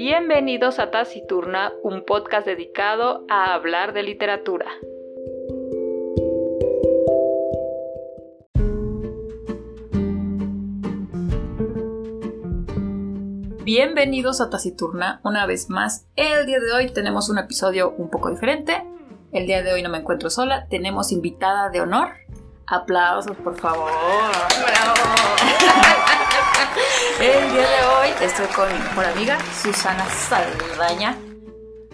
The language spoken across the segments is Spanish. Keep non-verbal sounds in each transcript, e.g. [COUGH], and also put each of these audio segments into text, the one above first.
Bienvenidos a Taciturna, un podcast dedicado a hablar de literatura. Bienvenidos a Taciturna una vez más. El día de hoy tenemos un episodio un poco diferente. El día de hoy no me encuentro sola, tenemos invitada de honor. Aplausos, por favor. [LAUGHS] [LAUGHS] El día de hoy estoy con mi mejor amiga, Susana Saldaña.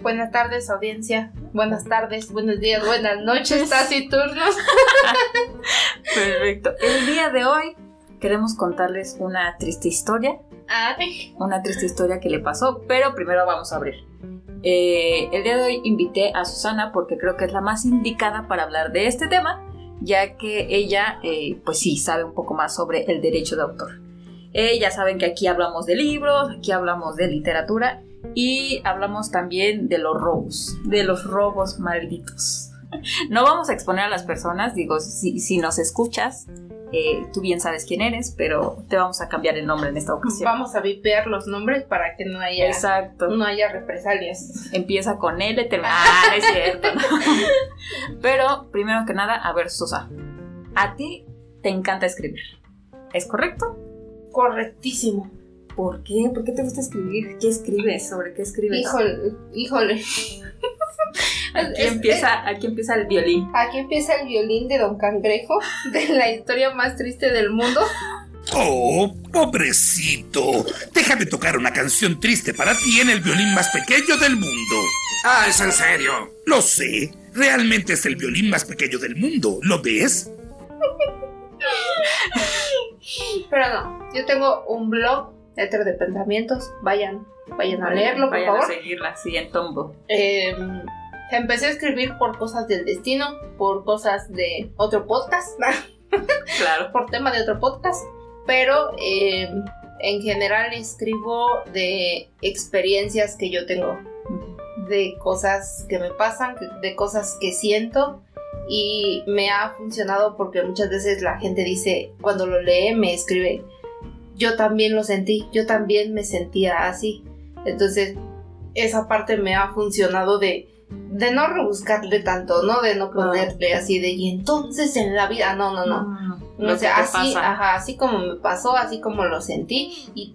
Buenas tardes, audiencia. Buenas tardes, buenos días, buenas noches, [LAUGHS] taciturnos. [LAUGHS] Perfecto. El día de hoy queremos contarles una triste historia. Ay. Una triste historia que le pasó, pero primero vamos a abrir. Eh, el día de hoy invité a Susana porque creo que es la más indicada para hablar de este tema, ya que ella, eh, pues sí, sabe un poco más sobre el derecho de autor. Eh, ya saben que aquí hablamos de libros, aquí hablamos de literatura y hablamos también de los robos, de los robos malditos. [LAUGHS] No vamos a exponer a las personas, digo, si, si nos escuchas, eh, tú bien sabes quién eres, pero te vamos a cambiar el nombre en esta ocasión. Vamos a vipear los nombres para que no haya, Exacto. no haya represalias. Empieza con L, termina. [LAUGHS] Ah, es cierto. ¿no? [LAUGHS] Pero, primero que nada, a ver, Susa, a ti te encanta escribir. ¿Es correcto? Correctísimo. ¿Por qué? ¿Por qué te gusta escribir? ¿Qué escribes? ¿Sobre qué escribes? Híjole, híjole. [LAUGHS] Aquí Es- empieza, aquí empieza el violín. Aquí empieza el violín de Don Cangrejo, de la historia más triste del mundo. Oh, pobrecito. Déjame tocar una canción triste para ti en el violín más pequeño del mundo. Ah, es en serio. Lo sé, realmente es el violín más pequeño del mundo. ¿Lo ves? [LAUGHS] Pero no, yo tengo un blog, Éter de Pensamientos. Vayan, vayan a leerlo, por Vayan favor. a seguirla, sí, en Tombo. Eh, empecé a escribir por cosas del destino, por cosas de otro podcast, [LAUGHS] Claro. por tema de otro podcast, pero eh, en general escribo de experiencias que yo tengo, de cosas que me pasan, de cosas que siento y me ha funcionado porque muchas veces la gente dice, cuando lo lee me escribe, yo también lo sentí, yo también me sentía así. Entonces, esa parte me ha funcionado de, de no rebuscarle tanto, ¿no? De no ponerle así de, y entonces en la vida, no, no, no. Lo O sea, así, pasa. ajá, así como me pasó, así como lo sentí. Y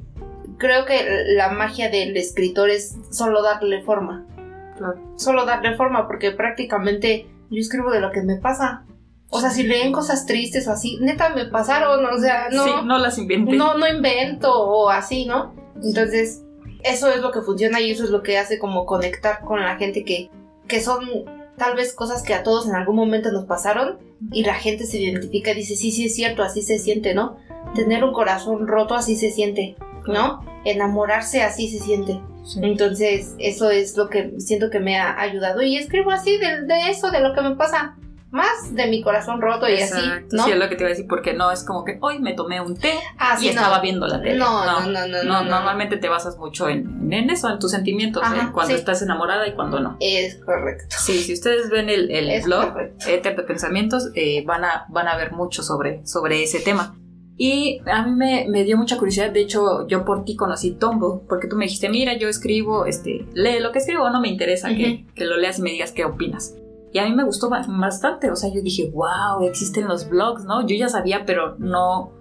creo que la magia del escritor es solo darle forma. Claro. Solo darle forma, porque prácticamente yo escribo de lo que me pasa. O sea, si leen cosas tristes o así, neta me pasaron, o sea, no, Sí, no las inventé. no, no invento o así, ¿no? Entonces, eso es lo que funciona y eso es lo que hace como conectar con la gente que, que son tal vez cosas que a todos en algún momento nos pasaron y la gente se identifica y dice, sí, sí es cierto, así se siente, ¿no? Tener un corazón roto así se siente, ¿no? Enamorarse así se siente. Sí. Entonces, eso es lo que siento que me ha ayudado y escribo así de, de eso, de lo que me pasa. Más de mi corazón roto y así, ¿no? Sí, es lo que te iba a decir, porque no es como que hoy me tomé un té Ah, y sí, no. estaba viendo la tele. No, no, no, no, no, no. Normalmente te basas mucho en, en eso, en tus sentimientos, Ajá, ¿eh? cuando sí. estás enamorada y cuando no. Es correcto. Sí, si ustedes ven el, el blog. Éter de Pensamientos, eh, van, a, van a ver mucho sobre, sobre ese tema. Y a mí me, me dio mucha curiosidad, de hecho yo por ti conocí Tombo, porque tú me dijiste, mira, yo escribo, este, lee lo que escribo, no me interesa que, que lo leas y me digas qué opinas. Y a mí me gustó ba- bastante, o sea, yo dije, wow, existen los blogs, ¿no? Yo ya sabía, pero no,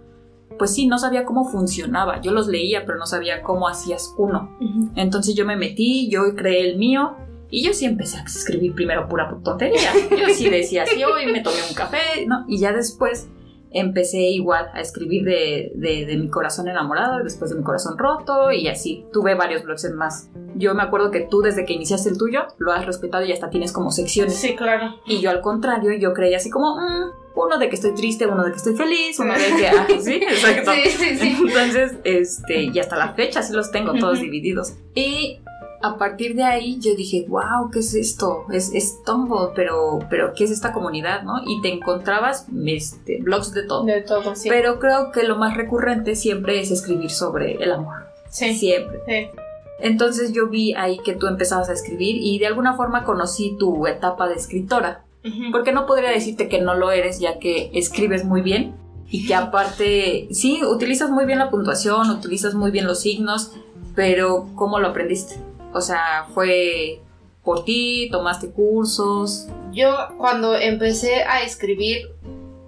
pues sí, no sabía cómo funcionaba. Yo los leía, pero no sabía cómo hacías uno. Entonces yo me metí, yo creé el mío y yo sí empecé a escribir primero pura tontería. Yo sí decía, sí, hoy me tomé un café, ¿no? Y ya después empecé igual a escribir de, de- de mi corazón enamorado, después de mi corazón roto y así. Tuve varios blogs en más. Yo me acuerdo que tú desde que iniciaste el tuyo lo has respetado y hasta tienes como secciones. Sí, claro. Y yo al contrario, yo creía así como, mm, uno de que estoy triste, uno de que estoy feliz, uno de que... ah, sí, [LAUGHS] exacto. [LAUGHS] Sí, sí, sí. Entonces, este, y hasta la fecha sí los tengo todos divididos. Y a partir de ahí yo dije, wow, ¿qué es esto? Es, es Tombo, pero, pero ¿qué es esta comunidad, no? Y te encontrabas este, blogs de todo. De todo, sí. Pero creo que lo más recurrente siempre es escribir sobre el amor. sí. Siempre. Sí. Entonces yo vi ahí que tú empezabas a escribir y de alguna forma conocí tu etapa de escritora. Porque no podría decirte que no lo eres, ya que escribes muy bien y que aparte, sí, utilizas muy bien la puntuación, utilizas muy bien los signos, Pero, ¿cómo lo aprendiste? O sea, ¿fue por ti? ¿Tomaste cursos? Yo cuando empecé a escribir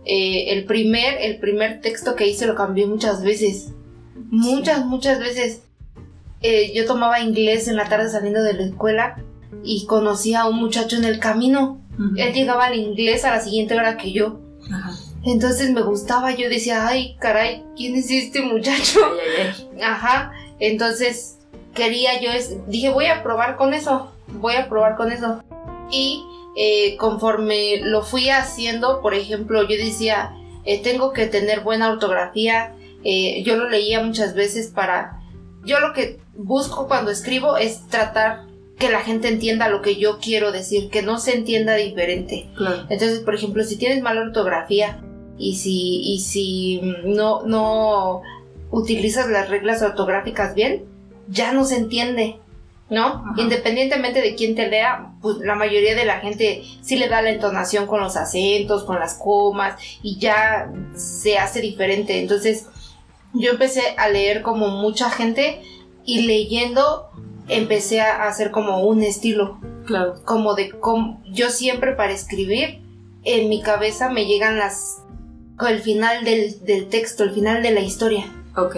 eh, el, primer, el primer texto que hice lo cambié muchas veces. Muchas, muchas veces. Eh, yo tomaba inglés en la tarde saliendo de la escuela y conocí a un muchacho en el camino. Él llegaba al inglés a la siguiente hora que yo. Entonces me gustaba, yo decía, ay, caray, ¿quién es este muchacho? Ajá. Entonces quería yo, dije, voy a probar con eso, voy a probar con eso. Y eh, conforme lo fui haciendo, por ejemplo, yo decía, eh, tengo que tener buena ortografía. Eh, yo lo leía muchas veces para... Yo lo que busco cuando escribo es tratar que la gente entienda lo que yo quiero decir, que no se entienda diferente. Entonces, por ejemplo, si tienes mala ortografía y si, y si no, no utilizas las reglas ortográficas bien, ya no se entiende. ¿no? Independientemente de quién te lea, pues la mayoría de la gente sí le da la entonación con los acentos, con las comas y ya se hace diferente. Entonces, yo empecé a leer como mucha gente y leyendo empecé a hacer como un estilo. Claro. Como de como yo siempre para escribir en mi cabeza me llegan las el final del, del texto, el final de la historia. Ok.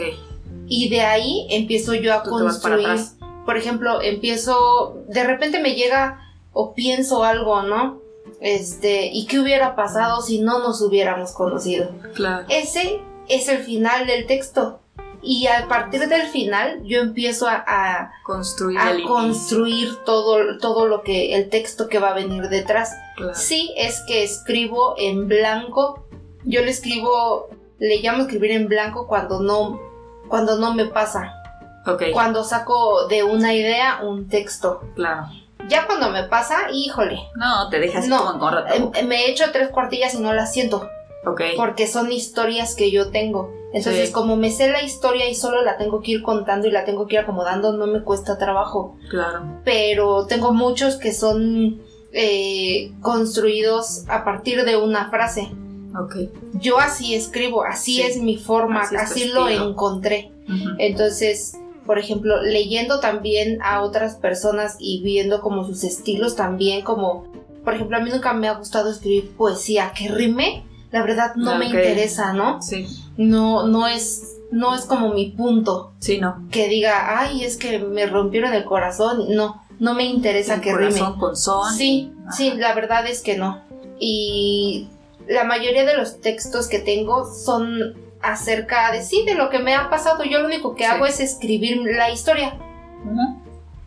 Y de ahí empiezo yo a construir. Por ejemplo, empiezo, de repente me llega o pienso algo, ¿no? Este, ¿y qué hubiera pasado si no nos hubiéramos conocido? Claro. Ese es el final del texto. Y a partir del final yo empiezo a, construir, a construir todo, todo lo que, el texto que va a venir detrás. Sí es que escribo en blanco. Yo le escribo, le llamo escribir en blanco cuando no, cuando no me pasa. Okay. Cuando saco de una idea un texto. Claro. Ya cuando me pasa, híjole. No, te dejas no, como em, Me echo tres cuartillas y no las siento. Okay. Porque son historias que yo tengo. Entonces, como me sé la historia y solo la tengo que ir contando y la tengo que ir acomodando, no me cuesta trabajo. Claro. Pero tengo muchos que son eh, construidos a partir de una frase. Ok. Yo así escribo, así es mi forma, así, lo encontré. Entonces, por ejemplo, leyendo también a otras personas y viendo como sus estilos también, como, por ejemplo, a mí nunca me ha gustado escribir poesía que rime, la verdad no me interesa, ¿no? Sí. No, no es, no es como mi punto. Sí, no. Que diga, ay, es que me rompieron el corazón, no, no me interesa que rime. con son. Sí, sí, la verdad es que no. Y la mayoría de los textos que tengo son acerca de sí, de lo que me ha pasado. Yo lo único que hago es escribir la historia.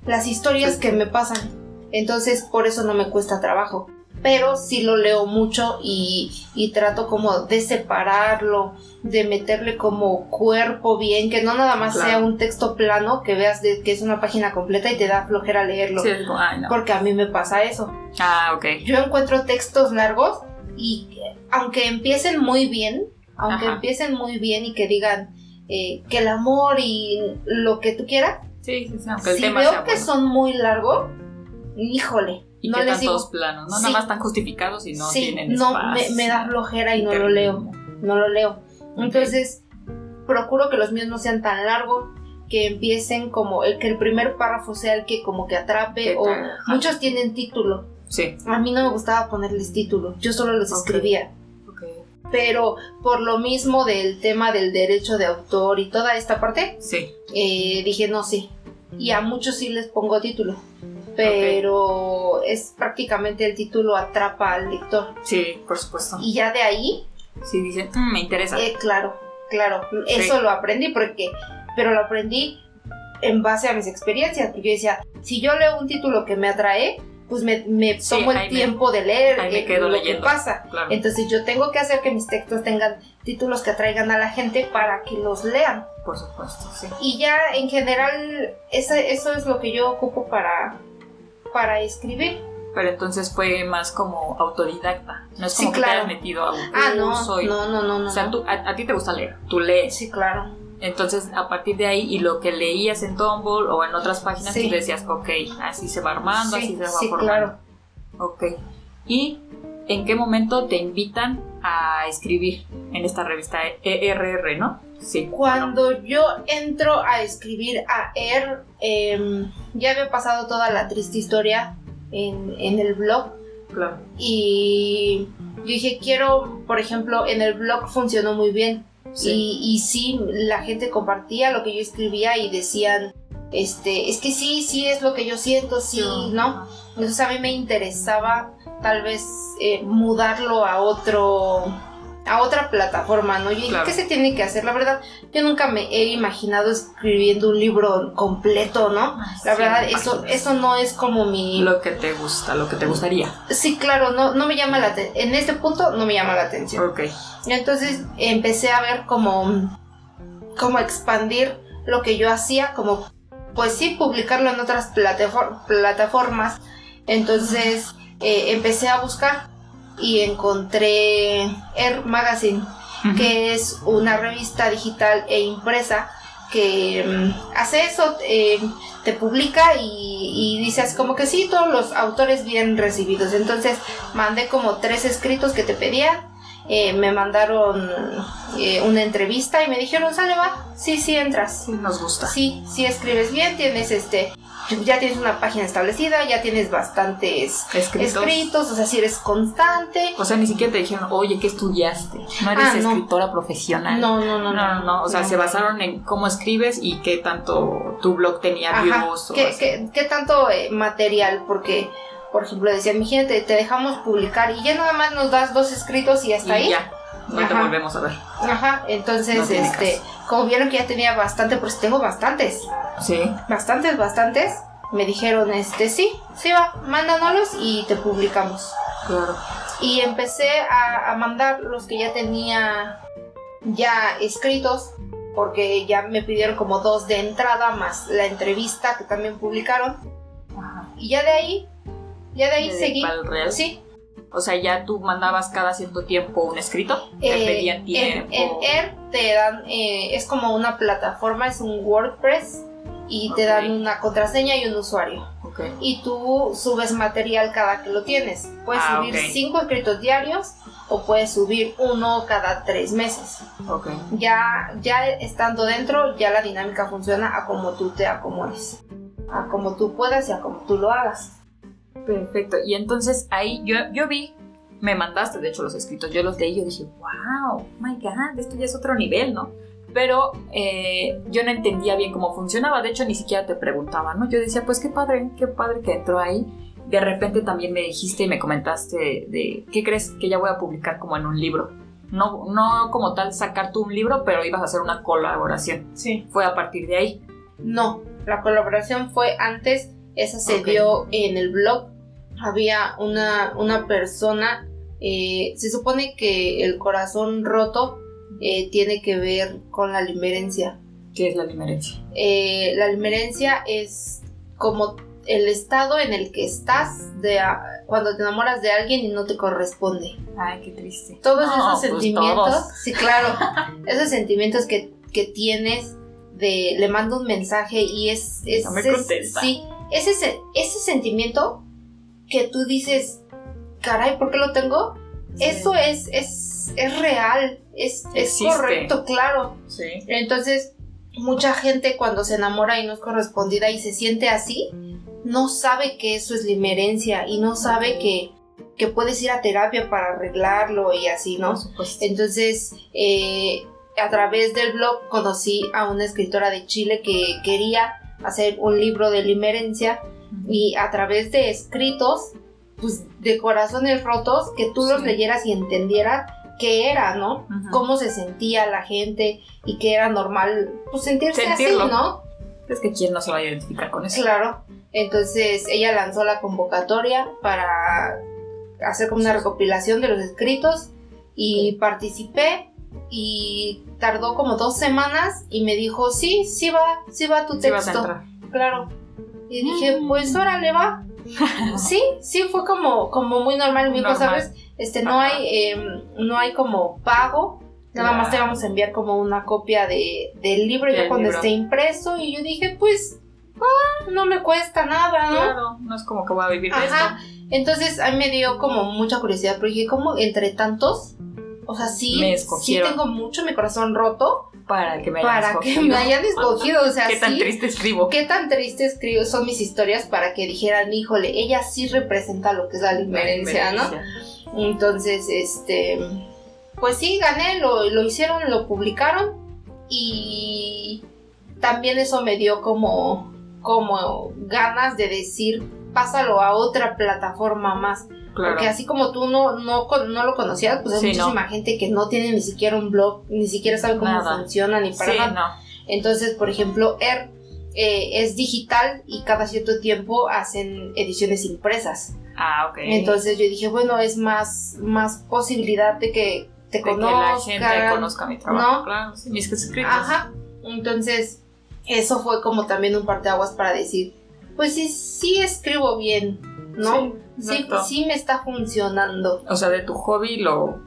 Las historias que me pasan. Entonces, por eso no me cuesta trabajo. Pero sí lo leo mucho y, trato como de separarlo, de meterle como cuerpo bien, que no nada más sea un texto plano, que veas de, que es una página completa y te da flojera leerlo. Porque a mí me pasa eso. Ah, ok. Yo encuentro textos largos y aunque empiecen muy bien, aunque empiecen muy bien y que digan eh, que el amor y lo que tú quieras, sí, sí, si veo que son muy largos, híjole. Y no que les digo, planos, no nada más están justificados y no tienen no, me, me, da flojera y no lo leo, no lo leo. Entonces, procuro que los míos no sean tan largos, que empiecen como el que el primer párrafo sea el que como que atrape o muchos tienen título. Sí. A mí no me gustaba ponerles título, yo solo los escribía pero por lo mismo del tema del derecho de autor y toda esta parte, sí. Eh, dije no, sí. Y a muchos sí les pongo título, pero es prácticamente el título atrapa al lector. Sí, por supuesto. Y ya de ahí... Sí, dicen, mm, me interesa. Eh, claro, claro, eso lo aprendí porque, pero lo aprendí en base a mis experiencias, porque yo decía, si yo leo un título que me atrae, pues me, tomo el tiempo de leer eh, lo que pasa. Entonces yo tengo que hacer que mis textos tengan títulos que atraigan a la gente para que los lean. Por supuesto, sí. Y ya en general eso es lo que yo ocupo para, para escribir. Pero entonces fue más como autodidacta. No es como que te hayas metido a un Ah, no, no, no, no, no. O sea, a, a, ti te gusta leer, tú lees. Sí, claro. Entonces, a partir de ahí, y lo que leías en Tumblr o en otras páginas, tú decías, ok, así se va armando, así se va sí, formando. Claro. Ok. ¿Y en qué momento te invitan a escribir en esta revista ERR, ¿no? Sí. Cuando yo entro a escribir a ER, ya había pasado toda la triste historia en, en el blog. Claro. Y yo dije, quiero, por ejemplo, en el blog funcionó muy bien. Y, y sí, la gente compartía lo que yo escribía y decían, este, es que sí, sí es lo que yo siento, sí, ¿no? Entonces a mí me interesaba tal vez eh, mudarlo a otro a otra plataforma, ¿no? Y ¿qué se tiene que hacer? La verdad, yo nunca me he imaginado escribiendo un libro completo, ¿no? La verdad, eso, eso no es como mi... Lo que te gusta, lo que te gustaría. Sí, claro, no, no me llama la atención. En este punto no me llama la atención. Ok. Y entonces empecé a ver como, como expandir lo que yo hacía, como, pues sí, publicarlo en otras plataformas. Entonces eh, empecé a buscar y encontré Air Magazine, que es una revista digital e impresa que mm, hace eso, eh, te publica y, y, dices como que sí, todos los autores bien recibidos. Entonces mandé como tres escritos que te pedían. Eh, me mandaron eh, una entrevista y me dijeron, sale va, sí, sí entras. Nos gusta. Sí, sí escribes bien, tienes este ya tienes una página establecida, ya tienes bastantes escritos, o sea, si eres constante. O sea, ni siquiera te dijeron, oye, ¿qué estudiaste? No eres ah, escritora profesional. No, no, no. No, no, O sea, se basaron en cómo escribes y qué tanto tu blog tenía views. ¿Qué, qué, tanto eh, material? Porque, por ejemplo, decían, mi gente, te dejamos publicar y ya nada más nos das dos escritos y hasta ahí. Ya. No te volvemos a ver. Ajá, entonces, este, como vieron que ya tenía bastante, pues tengo bastantes. Sí. Bastantes, bastantes. Me dijeron, este, sí, sí va, mándanos y te publicamos. Claro. Y empecé a, mandar los que ya tenía ya escritos, porque ya me pidieron como dos de entrada, más la entrevista que también publicaron. Ajá. Y ya de ahí, ya de ahí seguí. Sí, o sea, ya tú mandabas cada cierto tiempo un escrito, te eh, pedían tiempo. En, en te dan, eh, es como una plataforma, es un WordPress y te dan una contraseña y un usuario. Y tú subes material cada que lo tienes. Puedes ah, subir cinco escritos diarios o puedes subir uno cada tres meses. Ya, ya estando dentro, ya la dinámica funciona a como tú te acomodes. A como tú puedas y a como tú lo hagas. Perfecto. Y entonces ahí yo, yo vi, me mandaste de hecho los escritos, yo los leí y yo dije, wow, my god, esto ya es otro nivel, ¿no? Pero eh, yo no entendía bien cómo funcionaba, de hecho ni siquiera te preguntaba, ¿no? Yo decía, pues qué padre, qué padre que entró ahí. De repente también me dijiste y me comentaste de, ¿qué crees que ya voy a publicar como en un libro? No, no como tal sacar tú un libro, pero ibas a hacer una colaboración. Sí. Fue a partir de ahí. No, la colaboración fue antes, esa se dio en el blog había una, una persona, eh, se supone que el corazón roto eh, tiene que ver con la limerencia. ¿Qué es la limerencia? Eh, la limerencia es como el estado en el que estás de cuando te enamoras de alguien y no te corresponde. Ay, qué triste. Todos esos pues sentimientos, sí, claro, [LAUGHS] esos sentimientos que, que, tienes de le mando un mensaje y es, es, no me sí, ese, ese sentimiento que tú dices, caray, ¿por qué lo tengo? Eso es, es, es real, es, es correcto, claro. Sí. Entonces, mucha gente cuando se enamora y no es correspondida y se siente así, no sabe que eso es limerencia y no sabe que, que puedes ir a terapia para arreglarlo y así, ¿no? Entonces, eh, a través del blog conocí a una escritora de Chile que quería hacer un libro de limerencia y a través de escritos, pues de corazones rotos, que tú los leyeras y entendieras qué era, ¿no? Cómo se sentía la gente y que era normal, pues sentirse así, ¿no? Es que quién no se va a identificar con eso. Claro. Entonces ella lanzó la convocatoria para hacer como una recopilación de los escritos y participé y tardó como dos semanas y me dijo, sí, sí va, sí va tu texto. Claro. Y dije, mm. pues órale, va. [LAUGHS] sí, sí, fue como, como muy normal. Mi ¿sabes? Este, no hay, em, no hay como pago. Nada más te vamos a enviar como una copia de, del libro ya cuando esté impreso. Y yo dije, pues, ah, no me cuesta nada, ¿no? Claro, no es como que voy a vivir de esto. Entonces a mí me dio como mucha curiosidad, pero dije, ¿cómo entre tantos O sea, sí, Me sí tengo mucho mi corazón roto Para que me hayan para que escogido. me hayan escogido. O sea, [LAUGHS] Qué tan sí, triste escribo. qué tan triste escribo son mis historias para que dijeran, híjole, ella sí representa lo que es la limerencia, ¿no? Entonces, este, pues sí, gané, lo, lo hicieron, lo publicaron y también eso me dio como, como ganas de decir, pásalo a otra plataforma más. Claro. Porque así como tú no, no, no lo conocías, pues hay Sí, muchísima gente que no tiene ni siquiera un blog, ni siquiera sabe cómo Nada. funciona, ni para Sí, nada. Entonces, por ejemplo, ER eh, es digital y cada cierto tiempo hacen ediciones impresas. Ah, ok. Entonces yo dije, bueno, es más, más posibilidad de que te de que la gente conozca mi trabajo. ¿no? Claro, sí, mis escritos. Ajá. Entonces, eso fue como también un parteaguas para decir, pues sí, sí escribo bien, ¿no? Sí, Sí, sí me está funcionando. O sea, de tu hobby lo,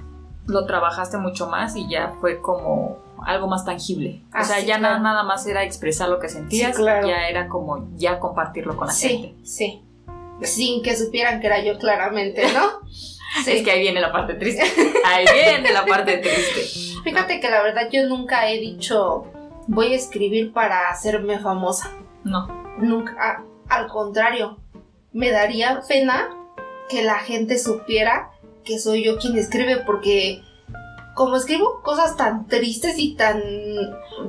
lo trabajaste mucho más y ya fue como algo más tangible. o sea, sí, ya claro. na- nada más era expresar lo que sentías, Sí, claro. ya era como ya compartirlo con la Sí, gente. sí. Sin que supieran que era yo claramente, ¿no? [LAUGHS] Sí. Es que ahí viene la parte triste. Ahí viene la parte triste. Fíjate que la verdad yo nunca he dicho voy a escribir para hacerme famosa. No. Nunca. al contrario, me daría pena que la gente supiera que soy yo quien escribe porque como escribo cosas tan tristes y tan...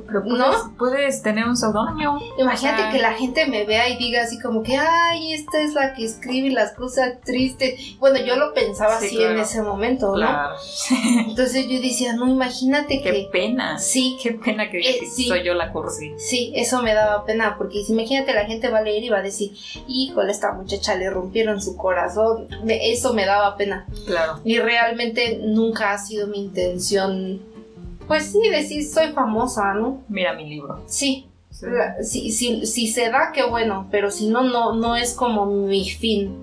Pero puedes, ¿No? puedes tener un seudónimo. Imagínate que la gente me vea y diga así como que, ay, esta es la que escribe las cosas tristes. Bueno, yo lo pensaba Sí, así claro. en ese momento, ¿no? Claro. [LAUGHS] Entonces yo decía, no, imagínate Qué que... pena. Sí, Qué pena que Eh, que sí. soy yo la cursi. Sí, eso me daba pena, porque si imagínate la gente va a leer y va a decir, híjole, esta muchacha le rompieron su corazón, Me- eso me daba pena. Claro. Y realmente nunca ha sido mi intención, pues sí, decir soy famosa, ¿no? Mira mi libro. Sí, Sí. si, si, si se da, qué bueno, pero si no, no, no es como mi fin.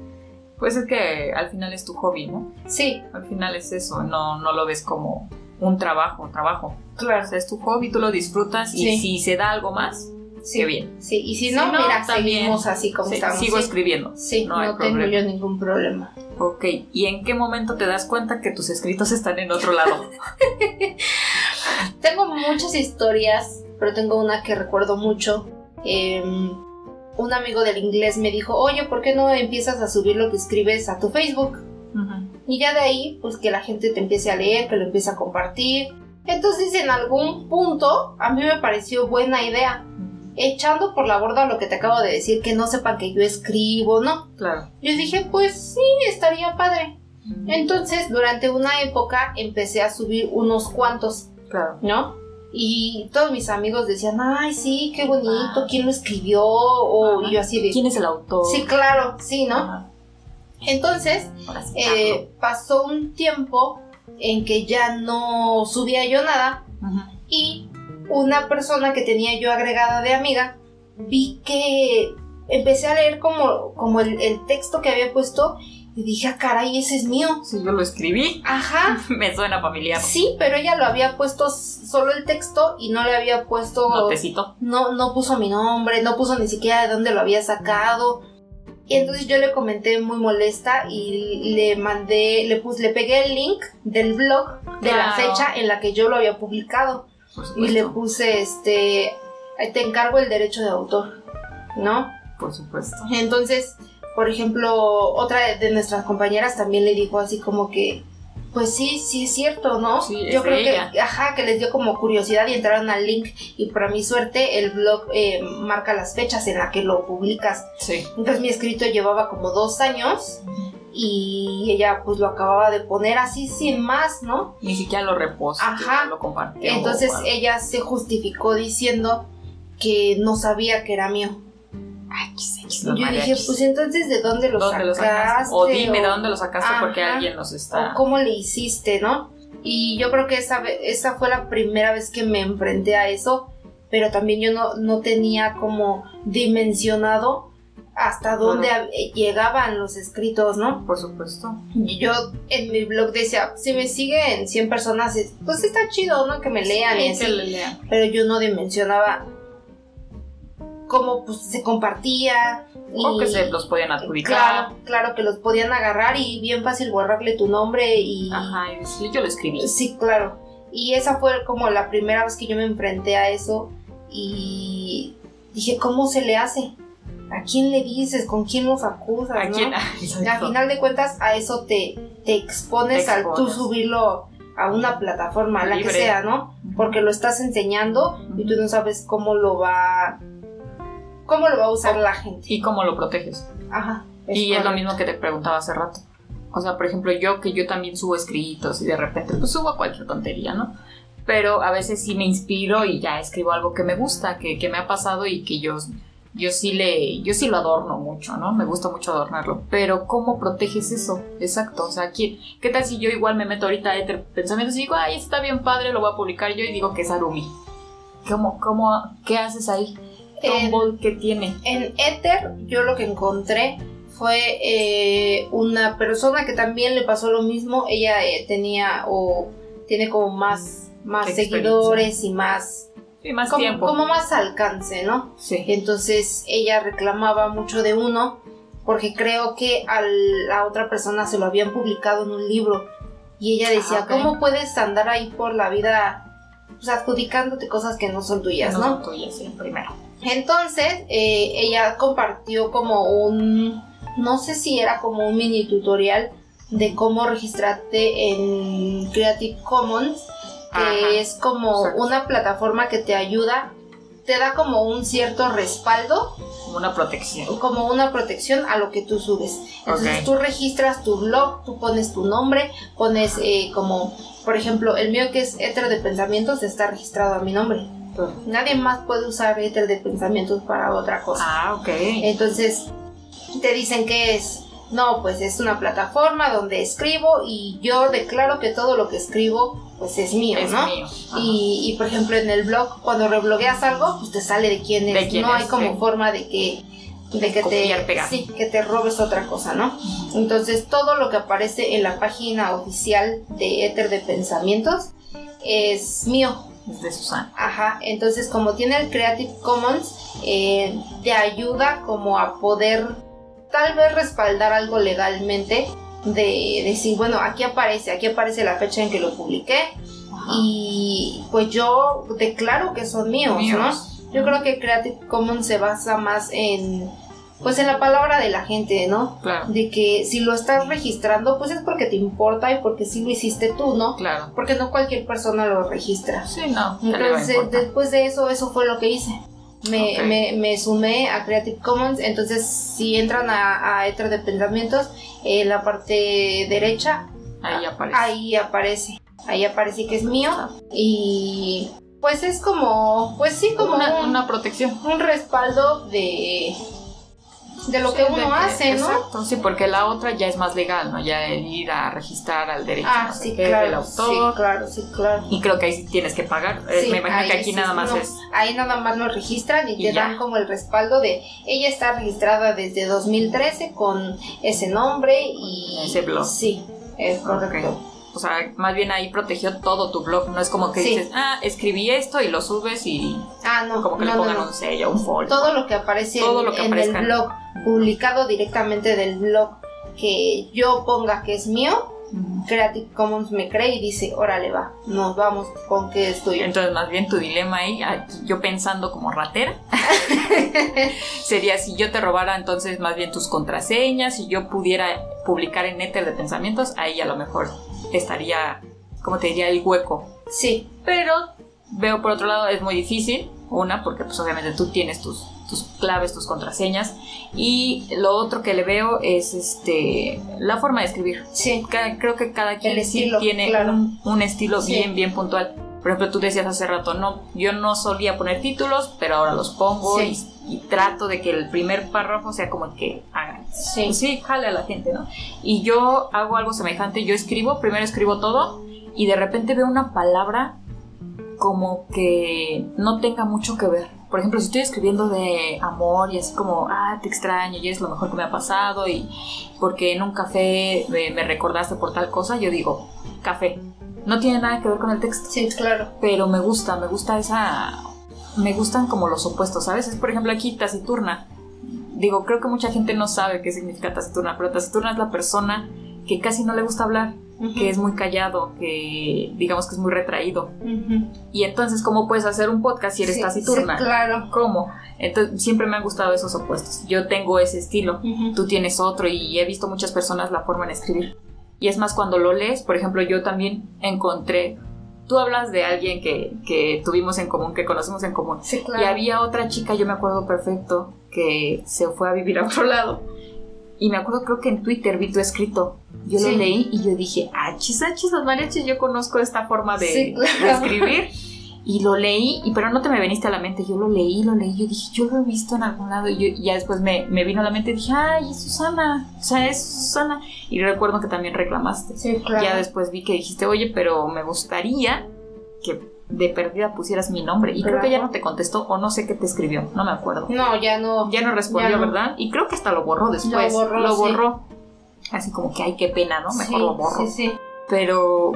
Pues es que al final es tu hobby, ¿no? Sí, Al final es eso, no, no lo ves como un trabajo, trabajo. O claro. sea, es tu hobby, tú lo disfrutas y Sí. si se da algo más, Sí, qué bien. Sí, y si Si no, no, mira, también. seguimos así como Sí, estamos. sigo sí, escribiendo. Sí, no tengo problema. yo ningún problema. Ok, ¿y en qué momento te das cuenta que tus escritos están en otro lado? [LAUGHS] [LAUGHS] Tengo muchas historias, pero tengo una que recuerdo mucho. Eh, un amigo del inglés me dijo, oye, ¿por qué no empiezas a subir lo que escribes a tu Facebook? Y ya de ahí, pues que la gente te empiece a leer, que lo empiece a compartir. Entonces, en algún punto, a mí me pareció buena idea. Echando por la borda lo que te acabo de decir, que no sepan que yo escribo, ¿no? Claro. Yo dije, pues sí, estaría padre. Entonces, durante una época empecé a subir unos cuantos, Claro. ¿no? Y todos mis amigos decían, ay, sí, qué bonito, Ah. ¿quién lo escribió? O Ajá. yo así de, ¿Quién es el autor? sí, claro, sí, ¿no? Ajá. Entonces, eh, pasó un tiempo en que ya no subía yo nada Ujú. y una persona que tenía yo agregada de amiga, vi que empecé a leer como, como el, el texto que había puesto y dije, ah, caray, ese es mío. Sí, yo lo escribí. Ajá. [LAUGHS] Me suena familiar. Sí, pero ella lo había puesto solo el texto y no le había puesto... Notecito. No, no puso mi nombre, no puso ni siquiera de dónde lo había sacado. Y entonces yo le comenté muy molesta y le mandé, le puse, le pegué el link del blog de la fecha en la que yo lo había publicado. Y le puse, este, te encargo el derecho de autor, ¿no? Por supuesto. Entonces, por ejemplo, otra de nuestras compañeras también le dijo así como que, pues sí, sí es cierto, ¿no? Sí, es Yo creo ella. que, ajá, que les dio como curiosidad y entraron al link y para mi suerte el blog eh, marca las fechas en las que lo publicas. Sí. Entonces mi escrito llevaba como dos años y ella pues lo acababa de poner así sin más, ¿no? Ni siquiera lo reposto, Ajá. lo compartió. Entonces ella se justificó diciendo que no sabía que era mío. Yo dije, pues entonces, ¿de dónde lo ¿Dónde sacaste? sacaste? O dime de O- dónde lo sacaste porque alguien nos o está. cómo le hiciste, ¿no? Y yo creo que esa, ve- esa fue la primera vez que me enfrenté a eso, pero también yo no, no tenía como dimensionado hasta dónde eh, llegaban los escritos, ¿no? Por supuesto. Y yo en mi blog decía, si me siguen 100 personas, es- pues está chido, ¿no? Que me lean y Sí, así. que le lean. Pero yo no dimensionaba cómo pues, se compartía. o que se los podían adjudicar. Claro, claro, que los podían agarrar y bien fácil borrarle tu nombre y... Ajá, y yo lo escribí. Sí, claro. Y esa fue como la primera vez que yo me enfrenté a eso y dije, ¿cómo se le hace? ¿A quién le dices? ¿Con quién los acusas? ¿A quién? [LAUGHS] Al final de cuentas, a eso te, te expones, al tú subirlo a una plataforma, a la que sea, ¿no? Porque lo estás enseñando y tú no sabes cómo lo va cómo lo va a usar la gente. Y cómo lo proteges. Ajá. y es lo mismo que te preguntaba hace rato. O sea, por ejemplo, yo que yo también subo escritos y de repente pues subo cualquier tontería, ¿no? Pero a veces sí me inspiro y ya escribo algo que me gusta, que, que me ha pasado y que yo yo sí le, yo sí lo adorno mucho, ¿no? Me gusta mucho adornarlo. Pero ¿cómo proteges eso? Exacto. O sea, ¿qué, qué tal si yo igual me meto ahorita a Ether pensamientos y digo, ay, está bien padre, lo voy a publicar yo y digo que es Arumi? ¿Cómo, cómo, qué haces ahí? En, ¿qué tiene? En Ether yo lo que encontré fue eh, una persona que también le pasó lo mismo. Ella eh, tenía o tiene como más, más seguidores y más más como, tiempo. Como más alcance, ¿no? Sí. Entonces ella reclamaba mucho de uno porque creo que a la otra persona se lo habían publicado en un libro y ella decía, ah, ¿cómo puedes andar ahí por la vida pues, adjudicándote cosas que no son tuyas, no? No son tuyas, sí, primero. Entonces eh, ella compartió como un, no sé si era como un mini tutorial de cómo registrarte en Creative Commons que es como una plataforma que te ayuda, te da como un cierto respaldo. Como una protección. Como una protección a lo que tú subes. Entonces tú registras tu blog, tú pones tu nombre, pones eh, como, por ejemplo, el mío que es Ether de Pensamientos está registrado a mi nombre. Nadie más puede usar Ether de Pensamientos para otra cosa. Ah, ok. Entonces te dicen que es no, pues es una plataforma donde escribo y yo declaro que todo lo que escribo pues es mío, es ¿no? Mío. Y, y, por ejemplo en el blog cuando reblogueas algo pues te sale de quién es, no hay como forma de que de que te sí, que te robes otra cosa, ¿no? Entonces todo lo que aparece en la página oficial de Ether de Pensamientos es mío. Es de Susana. Ajá, entonces como tiene el Creative Commons, eh, te ayuda como a poder tal vez respaldar algo legalmente de decir, bueno, aquí aparece, aquí aparece la fecha en que lo publiqué y pues yo declaro que son míos, ¿no? Yo creo que Creative Commons se basa más en pues en la palabra de la gente, ¿no? Claro. De que si lo estás registrando, pues es porque te importa y porque sí lo hiciste tú, ¿no? Claro. Porque no cualquier persona lo registra. Sí, no. Entonces, después de eso, eso fue lo que hice me, me, me, sumé a Creative Commons. Entonces, si entran a, a Ether de Pensamientos, en la parte derecha, ahí aparece. Ahí aparece. Ahí aparece que es mío. Y pues es como, pues sí, como una protección. Un respaldo de, de lo que uno hace, ¿no? Exacto, sí, porque la otra ya es más legal, ¿no? Ya el ir a registrar al derecho ah, sí, claro, del autor. Sí, claro, sí, claro. Y creo que ahí sí tienes que pagar. Eh, me imagino que aquí nada más es. Ahí nada más lo registran y, te dan como el respaldo de ella está registrada desde 2013 con ese nombre y. Ese blog. Sí, es correcto. O sea, más bien ahí protegió todo tu blog. No es como que dices, ah, escribí esto y lo subes y. Ah, no. Como que le pongan un sello, un folio. Todo lo que aparece en, el blog, publicado directamente del blog, que yo ponga que es mío, Creative Commons me cree y dice, órale va, nos vamos con que es tuyo. Entonces, más bien tu dilema ahí, yo pensando como ratera, [LAUGHS] sería si yo te robara entonces más bien tus contraseñas, si yo pudiera publicar en Ether de pensamientos, ahí a lo mejor estaría, como te diría, el hueco. Sí. Pero veo por otro lado, es muy difícil. Una, porque pues obviamente tú tienes tus, tus claves, tus contraseñas. Y lo otro que le veo es este la forma de escribir. Sí. creo que cada quien sí tiene un, estilo bien, bien puntual. Por ejemplo, tú decías hace rato, no, yo no solía poner títulos, pero ahora los pongo y, trato de que el primer párrafo sea como el que hagan. Sí. sí, jale a la gente, ¿no? Y yo hago algo semejante, yo escribo, primero escribo todo y de repente veo una palabra como que no tenga mucho que ver. Por ejemplo, si estoy escribiendo de amor y así como, ah, te extraño y es lo mejor que me ha pasado y porque en un café me, me recordaste por tal cosa, yo digo, café no tiene nada que ver con el texto. Sí, claro. Pero me gusta, me gusta esa me gustan como los opuestos, ¿sabes? Es por ejemplo aquí taciturna. Digo, creo que mucha gente no sabe qué significa taciturna, pero taciturna es la persona que casi no le gusta hablar, que es muy callado, que digamos que es muy retraído. Y entonces, ¿cómo puedes hacer un podcast si eres taciturna? Sí, claro. ¿Cómo? Entonces, siempre me han gustado esos opuestos. Yo tengo ese estilo, tú tienes otro y he visto muchas personas la forma en escribir. Y es más, cuando lo lees, por ejemplo, yo también encontré tú hablas de alguien que, que, tuvimos en común, que conocimos en común. Sí, claro. Y había otra chica, yo me acuerdo perfecto, que se fue a vivir a otro lado. Y me acuerdo, creo que en Twitter vi tu escrito. Yo Sí. lo leí y yo dije, achis, achis, los mariachis, yo conozco esta forma de, Sí, claro. de escribir. Y lo leí, y, pero no te me veniste a la mente. Yo lo leí, lo leí. Yo dije, yo lo he visto en algún lado. Y, yo- y ya después me, me vino a la mente y dije, ay, es Susana. O sea, es Susana. Y recuerdo que también reclamaste. Sí, claro. Ya después vi que dijiste, oye, pero me gustaría que de perdida pusieras mi nombre. Y creo que ya no te contestó o no sé qué te escribió, no me acuerdo. No, ya no. Ya no respondió, Ya no. ¿verdad? Y creo que hasta lo borró después. Lo borró, sí. borró. Así como que, ay, qué pena, ¿no? Mejor sí, lo borro. Sí, sí. Pero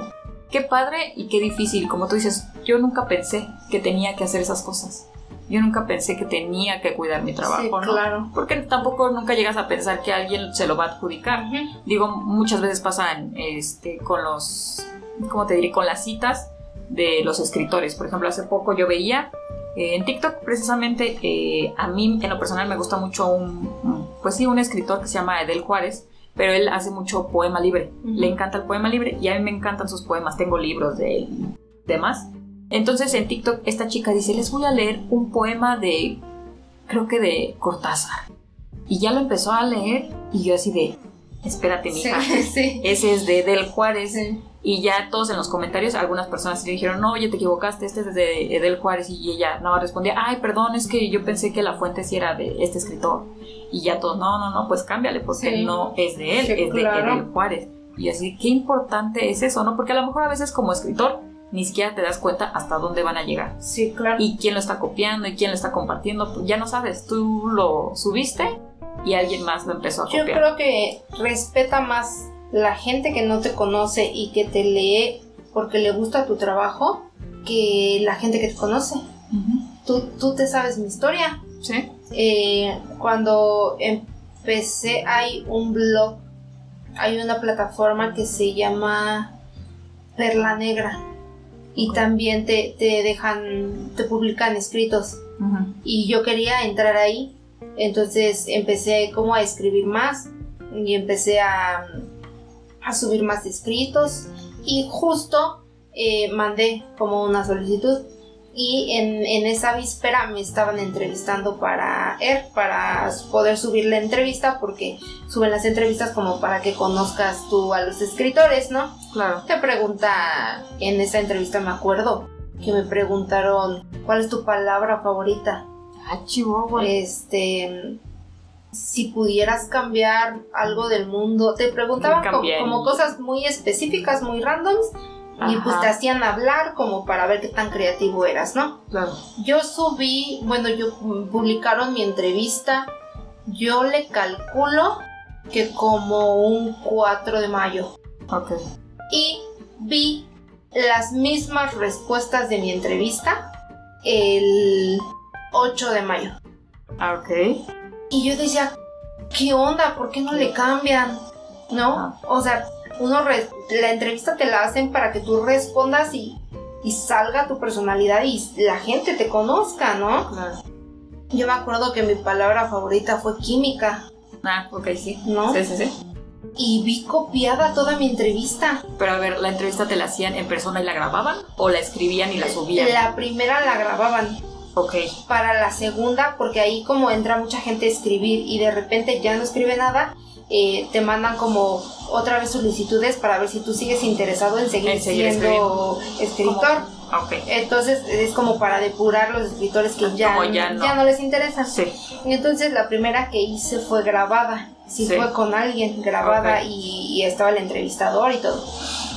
qué padre y qué difícil. Como tú dices, yo nunca pensé que tenía que hacer esas cosas. Yo nunca pensé que tenía que cuidar mi trabajo, Sí, ¿no? claro. Porque tampoco nunca llegas a pensar que alguien se lo va a adjudicar. Ujú. Digo, muchas veces pasan este, con los, ¿cómo te diré? Con las citas de los escritores. Por ejemplo, hace poco yo veía eh, en TikTok precisamente, eh, a mí en lo personal me gusta mucho un- pues sí, un escritor que se llama Edel Juárez, pero él hace mucho poema libre. Le encanta el poema libre y a mí me encantan sus poemas. Tengo libros de él y demás. Entonces en TikTok esta chica dice, les voy a leer un poema de, creo que de Cortázar. Y ya lo empezó a leer y yo así de, espérate, Sí, mija. [LAUGHS] sí. Ese es de Edel Juárez. Sí. Y ya todos en los comentarios, algunas personas le dijeron, no, oye, te equivocaste, este es de Edel Juárez. Y ella nada más respondía, ay, perdón, es que yo pensé que la fuente sí era de este escritor. Y ya todos, no, no, no, pues cámbiale, porque Sí. no es de él, Sí, es de. Edel Juárez. Y así, qué importante es eso, ¿no? Porque a lo mejor a veces como escritor ni siquiera te das cuenta hasta dónde van a llegar. Sí, claro. Y quién lo está copiando y quién lo está compartiendo, pues ya no sabes, tú lo subiste y alguien más lo empezó a Yo copiar. creo que respeta más la gente que no te conoce y que te lee porque le gusta tu trabajo que la gente que te conoce. Tú, tú te sabes mi historia. Sí. Eh, cuando empecé hay un blog, hay una plataforma que se llama Perla Negra y también te, te dejan, te publican escritos y yo quería entrar ahí. Entonces empecé como a escribir más y empecé a, a subir más escritos y justo eh, mandé como una solicitud y en, en esa víspera me estaban entrevistando para ER, para poder subir la entrevista porque suben las entrevistas como para que conozcas tú a los escritores, ¿no? Claro. Te pregunta, en esa entrevista me acuerdo, que me preguntaron, ¿cuál es tu palabra favorita? Ah, Chihuahua. Este, si pudieras cambiar algo del mundo, te preguntaban como, cosas muy específicas, muy randoms, y pues te hacían hablar como para ver qué tan creativo eras, ¿no? Claro. Yo subí, bueno, yo publicaron mi entrevista, yo le calculo que como un 4 de mayo Ok. y vi las mismas respuestas de mi entrevista el 8 de mayo. Ah, ok. Y yo decía, ¿qué onda? ¿Por qué no le cambian? ¿No? O sea, uno re- la entrevista te la hacen para que tú respondas y, y salga tu personalidad y la gente te conozca, ¿no? Claro. Yo me acuerdo que mi palabra favorita fue química, Ah, ok, sí. ¿no? Sí, sí, sí. Y vi copiada toda mi entrevista. Pero a ver, ¿la entrevista te la hacían en persona y la grababan? ¿O la escribían y la subían? La primera la grababan. Ok. para la segunda, porque ahí como entra mucha gente a escribir y de repente ya no escribe nada, eh, te mandan como otra vez solicitudes para ver si tú sigues interesado en seguir, En seguir siendo escritor. Ah, Ok. Entonces es como para depurar los escritores que ya, ya no. ya no les interesa. Sí. Y entonces la primera que hice fue grabada. Sí, Sí. fue con alguien grabada y, y estaba el entrevistador y todo.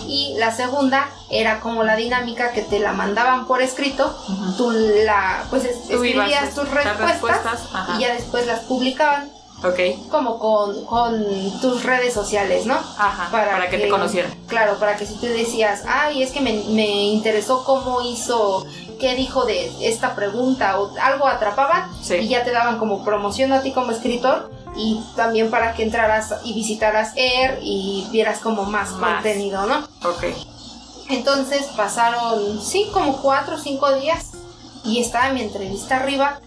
Y la segunda era como la dinámica que te la mandaban por escrito tú la pues es- escribías tus respuestas, y ya después las publicaban Ok. como con, con tus redes sociales, ¿no? Ajá. Para, que, te conocieran. Claro, para que si tú decías, ay, es que me, me interesó cómo hizo, qué dijo de esta pregunta o algo atrapaban Sí. y ya te daban como promoción a ti como escritor y también para que entraras y visitaras Air y vieras como más, Más. contenido, ¿no? Ok. Entonces pasaron, sí, como cuatro o cinco días y estaba mi entrevista arriba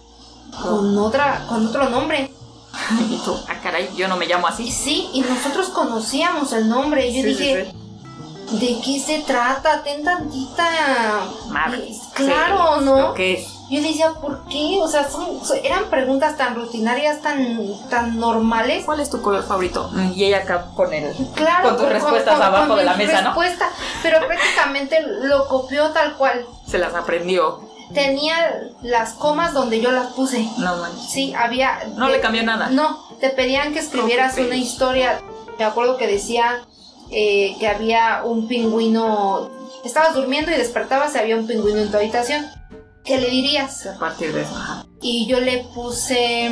con otra, con otro nombre. Y tú, ah, caray, yo no me llamo así. sí, y nosotros conocíamos el nombre. Y yo Sí, dije, sí. ¿de qué se trata? Ten tantita. Madre. Claro, ¿no? Yo decía, ¿por qué? O sea, son, eran preguntas tan rutinarias, tan, tan normales. ¿Cuál es tu color favorito? Y ella acá con el. Claro, Con tus respuestas abajo de la mesa, ¿no? respuesta, Pero prácticamente lo copió tal cual. Se las aprendió. Tenía las comas donde yo las puse. No manches. Sí, había. No te- le cambió nada. No, te pedían que escribieras una historia. Me acuerdo que decía eh, que había un pingüino. Estabas durmiendo y despertabas y había un pingüino en tu habitación. ¿Qué le dirías? A partir de eso. Ajá. Y yo le puse.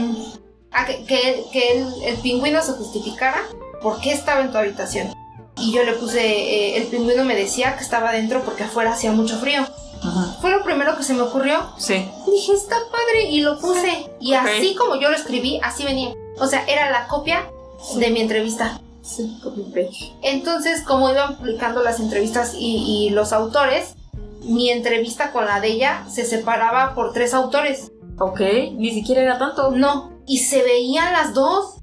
a que, que- que el, el pingüino se justificara por qué estaba en tu habitación. Y yo le puse. eh, el pingüino me decía que estaba dentro porque afuera hacía mucho frío. Ajá. Fue lo primero que se me ocurrió. Sí. Dije, está padre, y lo puse. Y así como yo lo escribí, así venía. O sea, era la copia de mi entrevista. Sí, copy paste. Entonces, como iban publicando las entrevistas y, y los autores, mi entrevista con la de ella se separaba por tres autores. Ok, ni siquiera era tanto. No, y se veían las dos.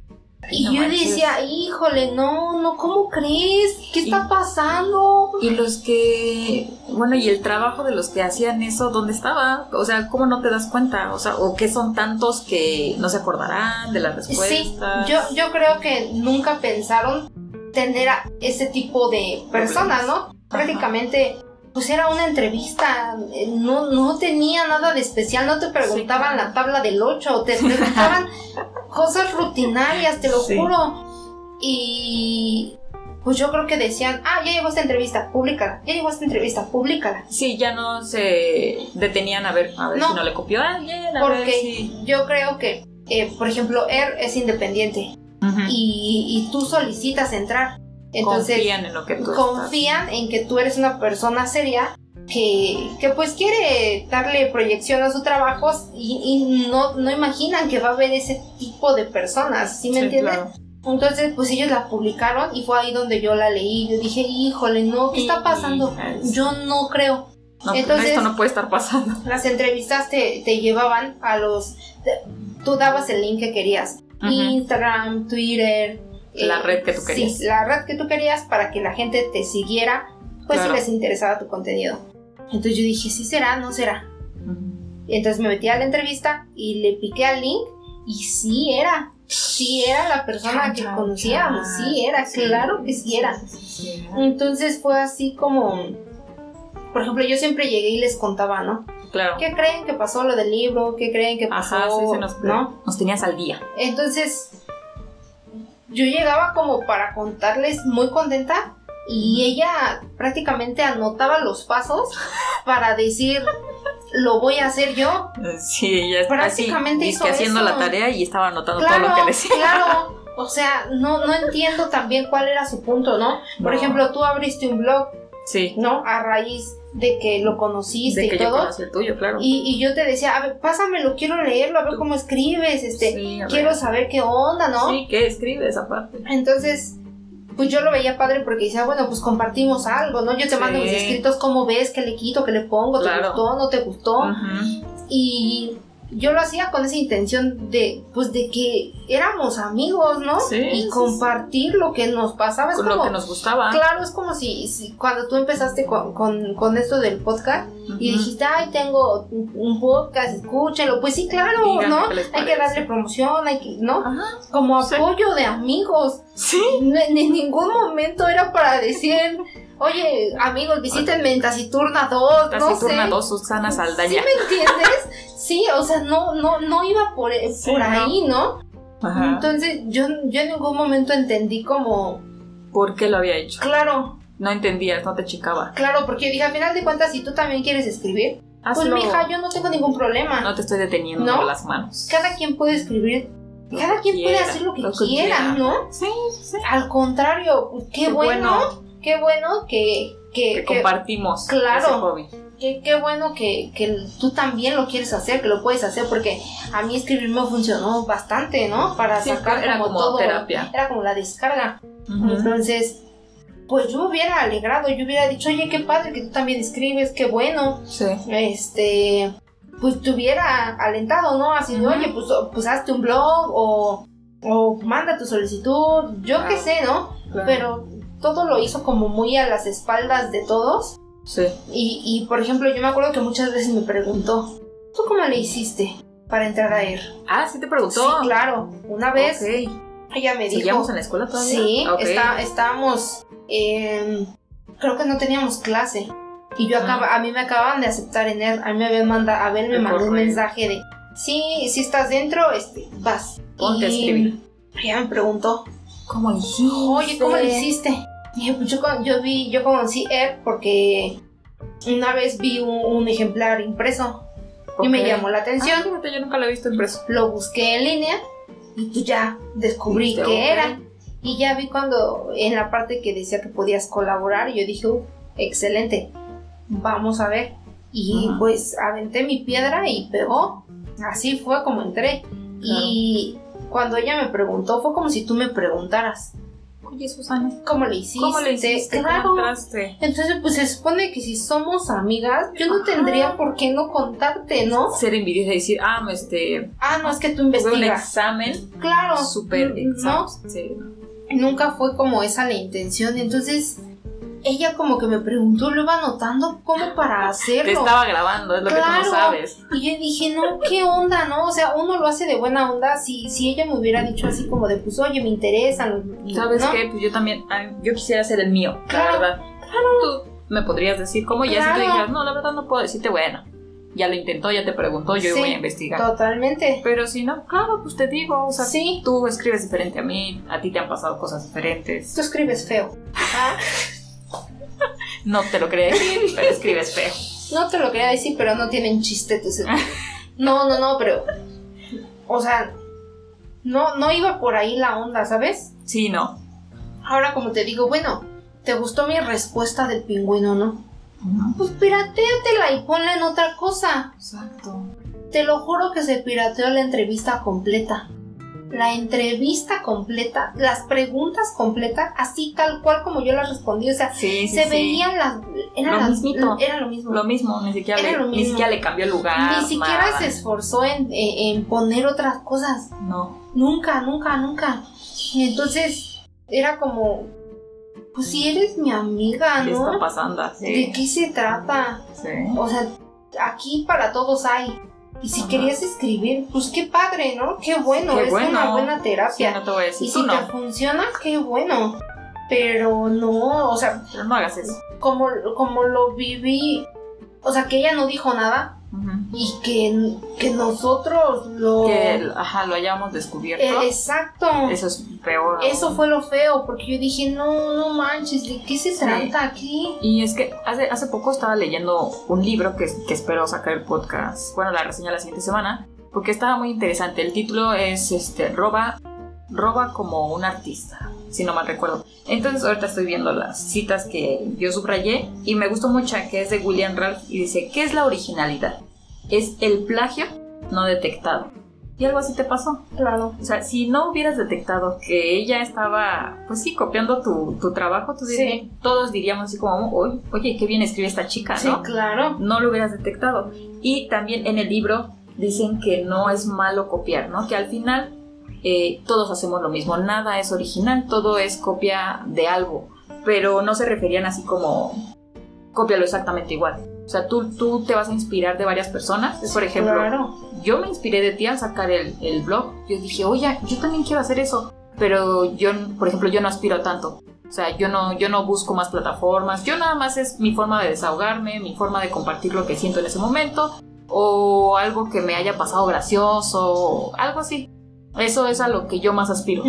Y no yo manches. decía, híjole, no, no, ¿cómo crees? ¿Qué está Y- pasando? Y los que, bueno, y el trabajo de los que hacían eso, ¿dónde estaba? O sea, ¿cómo no te das cuenta? O sea, ¿o qué son tantos que no se acordarán de las respuestas? Sí, yo, yo creo que nunca pensaron tener a ese tipo de personas, ¿no? Prácticamente, pues era una entrevista, eh, no, no tenía nada de especial, no te preguntaban claro. la tabla del 8, te preguntaban [LAUGHS] cosas rutinarias, te lo Sí. juro. Y pues yo creo que decían, ah, ya llegó esta entrevista, públicala, ya llegó esta entrevista, públicala. Sí, ya no se detenían a ver, a ver No. si no le copió a alguien, a ver Porque si... yo creo que, eh, por ejemplo, Air es independiente y, y tú solicitas entrar. Entonces, confían en lo que tú confían en que tú eres una persona seria que, que pues quiere darle proyección a su trabajo y, y no, no imaginan que va a haber ese tipo de personas, ¿sí me Sí, entiendes? claro. Entonces pues ellos la publicaron y fue ahí donde yo la leí, yo dije, híjole, no, ¿qué está pasando? Yo no creo. No, Entonces- esto no puede estar pasando. [LAUGHS] Las entrevistas te, te llevaban a los... te- tú dabas el link que querías. Instagram, Twitter. La red que tú querías. Sí, la red que tú querías para que la gente te siguiera, pues Claro. si les interesaba tu contenido. Entonces yo dije, sí será, no será. Y entonces me metí a la entrevista y le piqué al link y sí era. Sí era la persona Chan, que chan, conocíamos, chan. sí era, claro que sí era. sí, sí. Entonces fue así como, por ejemplo, yo siempre llegué y les contaba, ¿no? Claro. ¿Qué creen que pasó lo del libro? ¿Qué creen que pasó? Ajá, sí, se nos, ¿no? nos tenías al día. Entonces, yo llegaba como para contarles muy contenta y ella prácticamente anotaba los pasos [LAUGHS] para decir, lo voy a hacer yo. Sí, ella Prácticamente así, hizo haciendo eso. la tarea y estaba anotando Claro, todo lo que decía. claro. [LAUGHS] O sea, no, no entiendo también cuál era su punto, ¿no? Por No. ejemplo, tú abriste un blog, Sí, ¿no? A raíz de que lo conociste de y que todo. el tuyo, claro. Y, y yo te decía, a ver, pásamelo, quiero leerlo, a ver cómo escribes, este, Sí, quiero saber qué onda, ¿no? Sí, ¿qué escribes aparte? Entonces, pues yo lo veía padre porque decía, bueno, pues compartimos algo, ¿no? Yo te mando Sí. mis escritos, ¿cómo ves? ¿Qué le quito? ¿Qué le pongo? ¿Te gustó? ¿No te gustó? Y yo lo hacía con esa intención de, pues, de que éramos amigos, ¿no? Sí, y sí, compartir lo que nos pasaba. Es Con como, lo que nos gustaba. Claro, es como si, si cuando tú empezaste con, con, con esto del podcast y dijiste, ay, tengo un podcast, escúchenlo. Pues sí, claro, Díganme ¿no? Hay que darle promoción, hay que, ¿no? Ajá. Como Sí. apoyo de amigos. Sí. No, en en ningún momento era para decir, oye, amigos, visítenme en Taciturna 2, no Taciturna sé. 2, Susana ¿Sí Saldaña. me entiendes? Sí, o sea, no, no, no iba por, Sí, por no. ahí, ¿no? Ajá. Entonces, yo, yo en ningún momento entendí como, ¿Por qué lo había hecho? claro, No entendías, no te chicaba. claro, porque dije, al final de cuentas, si tú también quieres escribir, pues Hazlo. mija, yo no tengo ningún problema. No te estoy deteniendo ¿No? por las manos. Cada quien puede escribir cada quien puede hacer lo que lo que quiera, quiera. ¿no? Sí, sí. Al contrario, pues, qué, Qué bueno, bueno. qué bueno que, que, compartimos claro. ese hobby. qué, qué bueno que, que tú también lo quieres hacer, que lo puedes hacer, porque a mí escribir me funcionó bastante, ¿no? Para Sí, sacar era como, como todo. terapia. Era como la descarga. Entonces, pues yo me hubiera alegrado, yo hubiera dicho, oye, qué padre que tú también escribes, qué bueno. Sí. Este, pues te hubiera alentado, ¿no? Así de, oye, pues, pues hazte un blog o, o manda tu solicitud, yo qué sé, ¿no? claro. Pero todo lo hizo como muy a las espaldas de todos. Sí. Y, y, por ejemplo, yo me acuerdo que muchas veces me preguntó, ¿tú cómo le hiciste para entrar a ER? Ah, sí te preguntó. Sí, claro. Una vez Ok. ella me dijo... ¿Seguíamos en la escuela todavía? Sí, Ok. está- estábamos... en- creo que no teníamos clase. Y yo acaba, Ah. a mí me acababan de aceptar en ER. A mí me mandado... A ver, me mandó un mensaje de... Sí, si estás dentro, este, vas. Ponte a y escribir. ella me preguntó, ¿Cómo hiciste? Oye, ¿cómo le hiciste? Dije, pues yo, con- yo vi, yo conocí ER porque una vez vi un, un ejemplar impreso y me llamó la atención. Ah, fíjate, yo nunca lo he visto impreso. Lo busqué en línea y pues ya descubrí Viste, qué ok. era. Y ya vi cuando en la parte que decía que podías colaborar, y yo dije, "Uh, excelente, vamos a ver. Y Ajá. pues aventé mi piedra y pegó. Así fue como entré. Y cuando ella me preguntó, fue como si tú me preguntaras, Oye, Susana, ¿cómo le hiciste? ¿cómo le hiciste? Claro. Entonces, pues se supone que si somos amigas, yo no Ajá. tendría por qué no contarte, ¿no? Ser envidiosa y decir, ah, este, Ah, no, es que tú un investigas. examen Claro. súper n- ¿no? examen. Sí. Nunca fue como esa la intención. Entonces, ella como que me preguntó, lo iba anotando como para hacerlo. Te estaba grabando, es lo que tú Claro. no sabes. Y yo dije, no, ¿qué onda, no? O sea, uno lo hace de buena onda. Si, si ella me hubiera dicho así como de, pues, oye, me interesan. ¿Sabes ¿no? qué? Pues yo también, yo quisiera hacer el mío, Claro. la verdad. Tú me podrías decir cómo, y así tú Claro. dijeras, no, la verdad no puedo decirte, bueno, ya lo intentó, ya te preguntó, yo Sí. voy a investigar. Totalmente. Pero si no, claro, pues te digo, o sea, Sí. tú escribes diferente a mí, a ti te han pasado cosas diferentes. Tú escribes feo. Ah, No te lo quería decir, pero escribes feo. No te lo quería decir, pero no tienen chiste tus... No, no, no, pero... O sea, no, no iba por ahí la onda, ¿sabes? Sí, no. Ahora como te digo, bueno, ¿te gustó mi respuesta del pingüino, no? Pues pirateatela y ponla en otra cosa. Exacto. Te lo juro que se pirateó la entrevista completa. La entrevista completa, las preguntas completas, así tal cual como yo las respondí. O sea, Sí, sí, se sí. veían las... Era, Lo las- mismito. era lo mismo. Lo mismo, ni siquiera, Era le, lo ni mismo. siquiera le cambió el lugar. Ni siquiera se esforzó en, en- en poner otras cosas. No. Nunca, nunca, nunca. Entonces era como, pues si eres mi amiga, ¿Qué está ¿no? pasando? ¿De Sí. qué se trata? sí. O sea, aquí para todos hay. Y si Ajá. querías escribir, pues qué padre, ¿no? Qué bueno, Qué es bueno. una buena Sí, terapia. no te voy a decir, y si no. te funciona, qué bueno. Pero no, o sea, Pero no hagas eso. como, como lo viví, o sea, que ella no dijo nada. Y que, que nosotros lo... Que, ajá, lo hayamos descubierto. Eh, exacto. Eso es peor. Eso aún. fue lo feo, porque yo dije, no, no manches, ¿de qué se trata aquí? Y es que hace, hace poco estaba leyendo un libro que, que espero sacar el podcast, bueno, la reseña la siguiente semana, porque estaba muy interesante. El título es este, Roba, Roba como un artista, si no mal recuerdo. Entonces ahorita estoy viendo las citas que yo subrayé y me gustó mucho que es de William Ralph y dice, ¿qué es la originalidad? Es el plagio no detectado. Y algo así te pasó. Claro. O sea, si no hubieras detectado que ella estaba, pues sí, copiando tu, tu trabajo, tú Sí. todos diríamos así como, "Oye, oye, qué bien escribe esta chica, Sí, ¿no? claro. No lo hubieras detectado. Y también en el libro dicen que no es malo copiar, ¿no? Que al final eh, todos hacemos lo mismo, nada es original, todo es copia de algo, pero no se referían así como cópialo exactamente igual. O sea, tú, tú te vas a inspirar de varias personas. Por ejemplo, Claro. yo me inspiré de ti al sacar el, el blog. Yo dije, oye, yo también quiero hacer eso. Pero yo, por ejemplo, yo no aspiro a tanto. O sea, yo no, yo no busco más plataformas. Yo nada más es mi forma de desahogarme, mi forma de compartir lo que siento en ese momento. O algo que me haya pasado gracioso, algo así. Eso es a lo que yo más aspiro.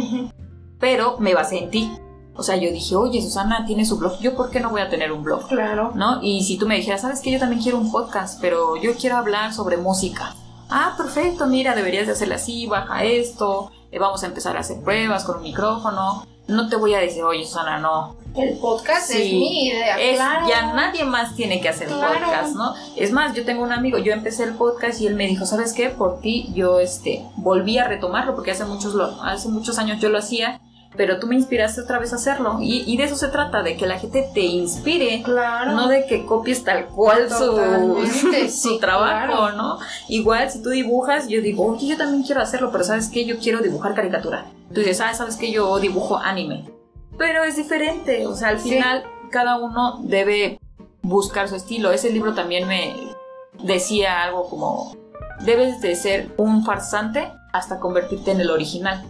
Pero me basé en ti. O sea, yo dije, oye, Susana tiene su blog. ¿Yo por qué no voy a tener un blog? Claro. ¿no? Y si tú me dijeras, sabes que yo también quiero un podcast, pero yo quiero hablar sobre música. ah, perfecto, mira, deberías de hacerle así, baja esto, eh, vamos a empezar a hacer pruebas con un micrófono. No te voy a decir, oye, Susana, no. El podcast es mi idea, Es- claro. Ya nadie más tiene que hacer Claro. podcast, ¿no? Es más, yo tengo un amigo, yo empecé el podcast y él me dijo, ¿sabes qué? Por ti yo este, volví a retomarlo porque hace muchos, hace muchos años yo lo hacía, pero tú me inspiraste otra vez a hacerlo. Y, y de eso se trata, de que la gente te inspire. Claro. No de que copies tal cual su, Totalmente, [LAUGHS] su sí, trabajo, claro. ¿no? Igual si tú dibujas, yo digo, oye, yo también quiero hacerlo, pero ¿sabes qué? Yo quiero dibujar caricatura. Tú dices, ah, ¿sabes qué? Yo dibujo anime. Pero es diferente, o sea, al Sí. final cada uno debe buscar su estilo. Ese libro también me decía algo como, debes de ser un farsante hasta convertirte en el original.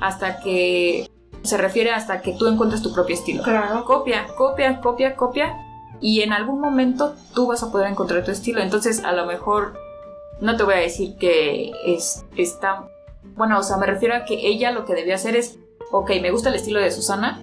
Hasta que, se refiere hasta que tú encuentres tu propio estilo Claro. copia, copia, copia, copia. Y en algún momento tú vas a poder encontrar tu estilo. Entonces, a lo mejor, no te voy a decir que es, está. Bueno, o sea, me refiero a que ella lo que debía hacer es: Ok, me gusta el estilo de Susana.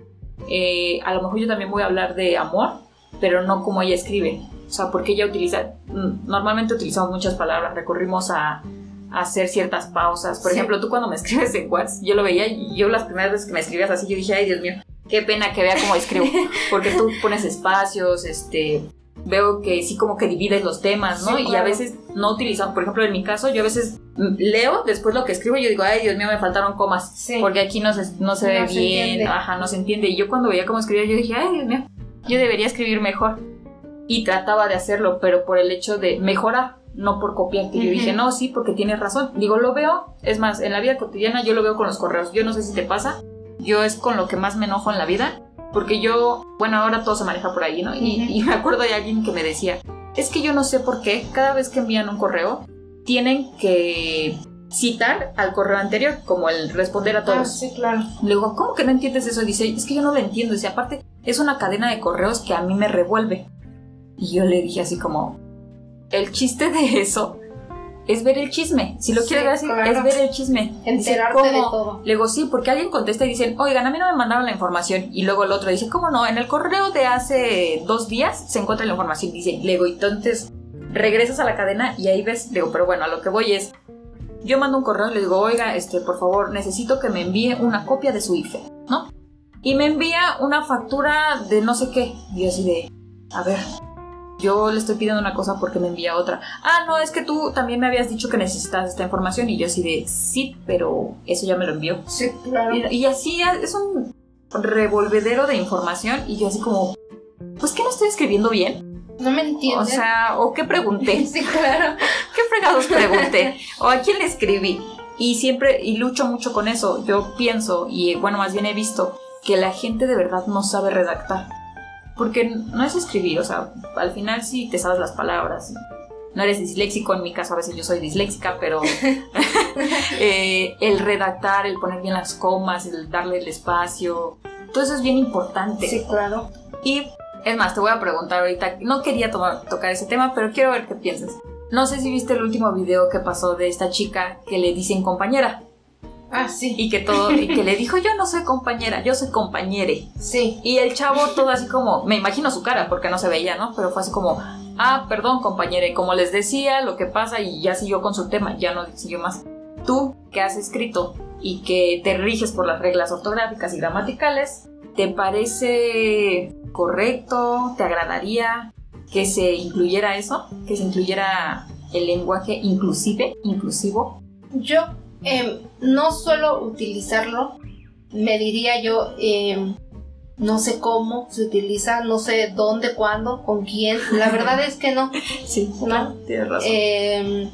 eh, a lo mejor yo también voy a hablar de amor, pero no como ella escribe. O sea, porque ella utiliza. mm, Normalmente utilizamos muchas palabras, recurrimos a hacer ciertas pausas. Por Sí. ejemplo, tú cuando me [LAUGHS] escribes en WhatsApp, yo lo veía y yo las primeras veces que me escribías así, yo dije, ay Dios mío, qué pena que vea cómo escribo. [LAUGHS] Porque tú pones espacios, este. Veo que sí como que divides los temas, ¿no? Sí, Y a veces no utilizamos, por ejemplo, en mi caso, yo a veces leo después lo que escribo y yo digo, ay Dios mío, me faltaron comas. Sí. Porque aquí no se, no se ve No se bien, entiende. ajá, no se entiende. Y yo cuando veía cómo escribía, yo dije, ay Dios mío, yo debería escribir mejor. Y trataba de hacerlo, pero por el hecho de mejorar, no por copiarte. Yo Ujú. dije, no, sí, porque tienes razón. Digo, lo veo, es más, en la vida cotidiana yo lo veo con los correos. Yo no sé si te pasa, yo es con lo que más me enojo en la vida. Porque yo, bueno, ahora todo se maneja por ahí, ¿no? Y, y me acuerdo de alguien que me decía, es que yo no sé por qué, cada vez que envían un correo, tienen que citar al correo anterior, como el responder a Ah, todos. sí, claro. Le digo, ¿cómo que no entiendes eso? Dice, es que yo no lo entiendo. Dice, aparte, es una cadena de correos que a mí me revuelve. Y yo le dije así como, el chiste de eso es ver el chisme. Si lo Sí, quieres ver así, claro. es ver el chisme. Dice, Enterarte de todo. Le digo, sí, porque alguien contesta y dicen, oigan, a mí no me mandaron la información. Y luego el otro dice, ¿cómo no? En el correo de hace dos días se encuentra la información. Dice, le digo, entonces regresas a la cadena y ahí ves. Le digo, pero bueno, a lo que voy es, yo mando un correo y le digo, oiga, este, por favor, necesito que me envíe una copia de su IFE, ¿no? Y me envía una factura de no sé qué. Y yo así de, a ver, yo le estoy pidiendo una cosa porque me envía otra. Ah, no, es que tú también me habías dicho que necesitas esta información. Y yo así de, sí, pero eso ya me lo envió. Sí, claro. Y, y así es un revolvedero de información. Y yo así como, pues que no estoy escribiendo bien. No me O entiendes. sea, o qué pregunté. [LAUGHS] sí, claro. [LAUGHS] ¿Qué fregados pregunté? ¿O a quién le escribí? Y siempre, y lucho mucho con eso. Yo pienso, y bueno, más bien he visto, que la gente de verdad no sabe redactar. Porque no es escribir, o sea, al final sí te sabes las palabras. No eres disléxico, en mi caso a veces yo soy disléxica, pero [LAUGHS] eh, el redactar, el poner bien las comas, el darle el espacio, todo eso es bien importante. Sí, claro. Y es más, te voy a preguntar ahorita, no quería tomar- tocar ese tema, pero quiero ver qué piensas. No sé si viste el último video que pasó de esta chica que le dicen compañera Ah, sí. y que todo y que le dijo yo no soy compañera, yo soy compañere. Sí. Y el chavo todo así como, me imagino su cara porque no se veía, ¿no? Pero fue así como, ah, perdón compañere, como les decía, lo que pasa y ya siguió con su tema, ya no siguió más. Tú que has escrito y que te riges por las reglas ortográficas y gramaticales, ¿te parece correcto? ¿Te agradaría que se incluyera eso? ¿Que se incluyera el lenguaje inclusive, inclusivo? Yo em, no suelo utilizarlo. Me diría yo, em, no sé cómo se utiliza, no sé dónde, cuándo, con quién. La [LAUGHS] verdad es que no. Sí, claro, tienes razón. Em,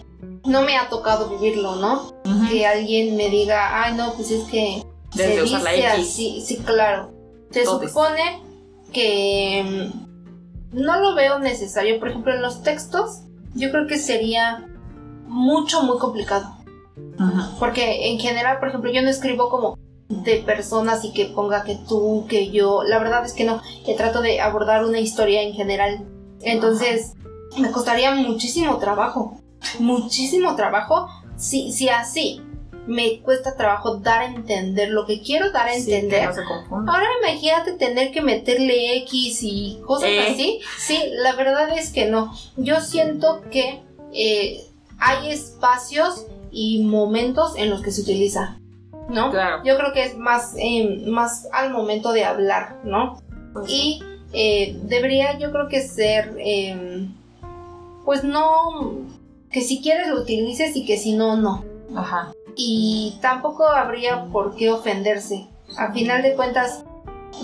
no me ha tocado vivirlo, ¿no? Que alguien me diga, ay, no, pues es que Debes se la dice X. así. Sí, claro. Se Todes. supone que no lo veo necesario. Por ejemplo, en los textos, yo creo que sería mucho, muy complicado. Porque en general, por ejemplo, yo no escribo como de personas y que ponga que tú, que yo. La verdad es que no. Que trato de abordar una historia en general. Entonces, me costaría muchísimo trabajo. Muchísimo trabajo. Si, si así me cuesta trabajo dar a entender lo que quiero dar a Sí, entender. no. Ahora imagínate tener que meterle X y cosas Eh. así. Sí, la verdad es que no. Yo siento que eh, hay espacios y momentos en los que se utiliza, ¿no? Claro. Yo creo que es más, eh, más al momento de hablar, ¿no? Pues Y eh, debería yo creo que ser, eh, pues no, que si quieres lo utilices y que si no, no. Ajá. Y tampoco habría por qué ofenderse. A final de cuentas,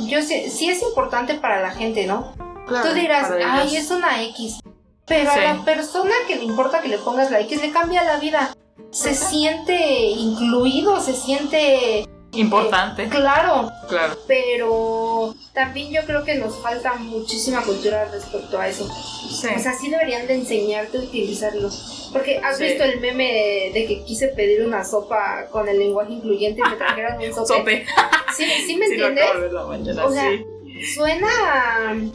yo sé, sí es importante para la gente, ¿no? Claro, Tú dirás, ay, es una X. Pero Sí. a la persona que le importa que le pongas la X le cambia la vida. Se siente incluido, se siente Importante. claro, Claro. pero también yo creo que nos falta muchísima cultura respecto a eso. Sí. O sea, sí deberían de enseñarte a utilizarlo. Porque has Sí. visto el meme de que quise pedir una sopa con el lenguaje incluyente y me trajeron un [LAUGHS] sope. Sope. ¿Sí, sí me Sí, entiendes? de mañana, O sea. Suena,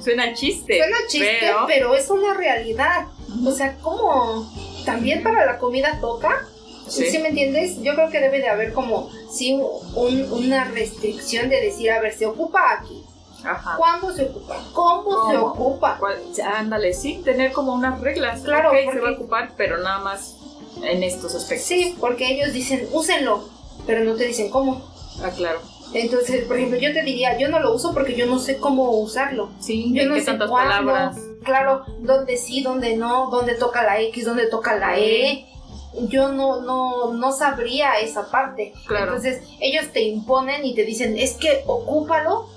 Suena chiste. suena chiste, pero- pero... es una realidad. O sea, ¿cómo? También para la comida toca. Sí. ¿Sí me entiendes? Yo creo que debe de haber como, sí, un- una restricción de decir, a ver, se ocupa aquí. Ajá. ¿Cuándo se ocupa? ¿Cómo, se ocupa? ¿Cuál? Ándale, sí, tener como unas reglas. Claro, Ok, se va a ocupar, pero nada más en estos aspectos. Sí, porque ellos dicen, úsenlo, pero no te dicen cómo. Ah, claro. Entonces, por ejemplo, yo te diría, yo no lo uso porque yo no sé cómo usarlo. Sí, Yo ¿en no qué sé tantas cuándo. palabras. Claro, dónde sí, dónde no, dónde toca la X, dónde toca la E. Yo no, no, no sabría esa parte. Claro. Entonces, ellos te imponen y te dicen, es que ocúpalo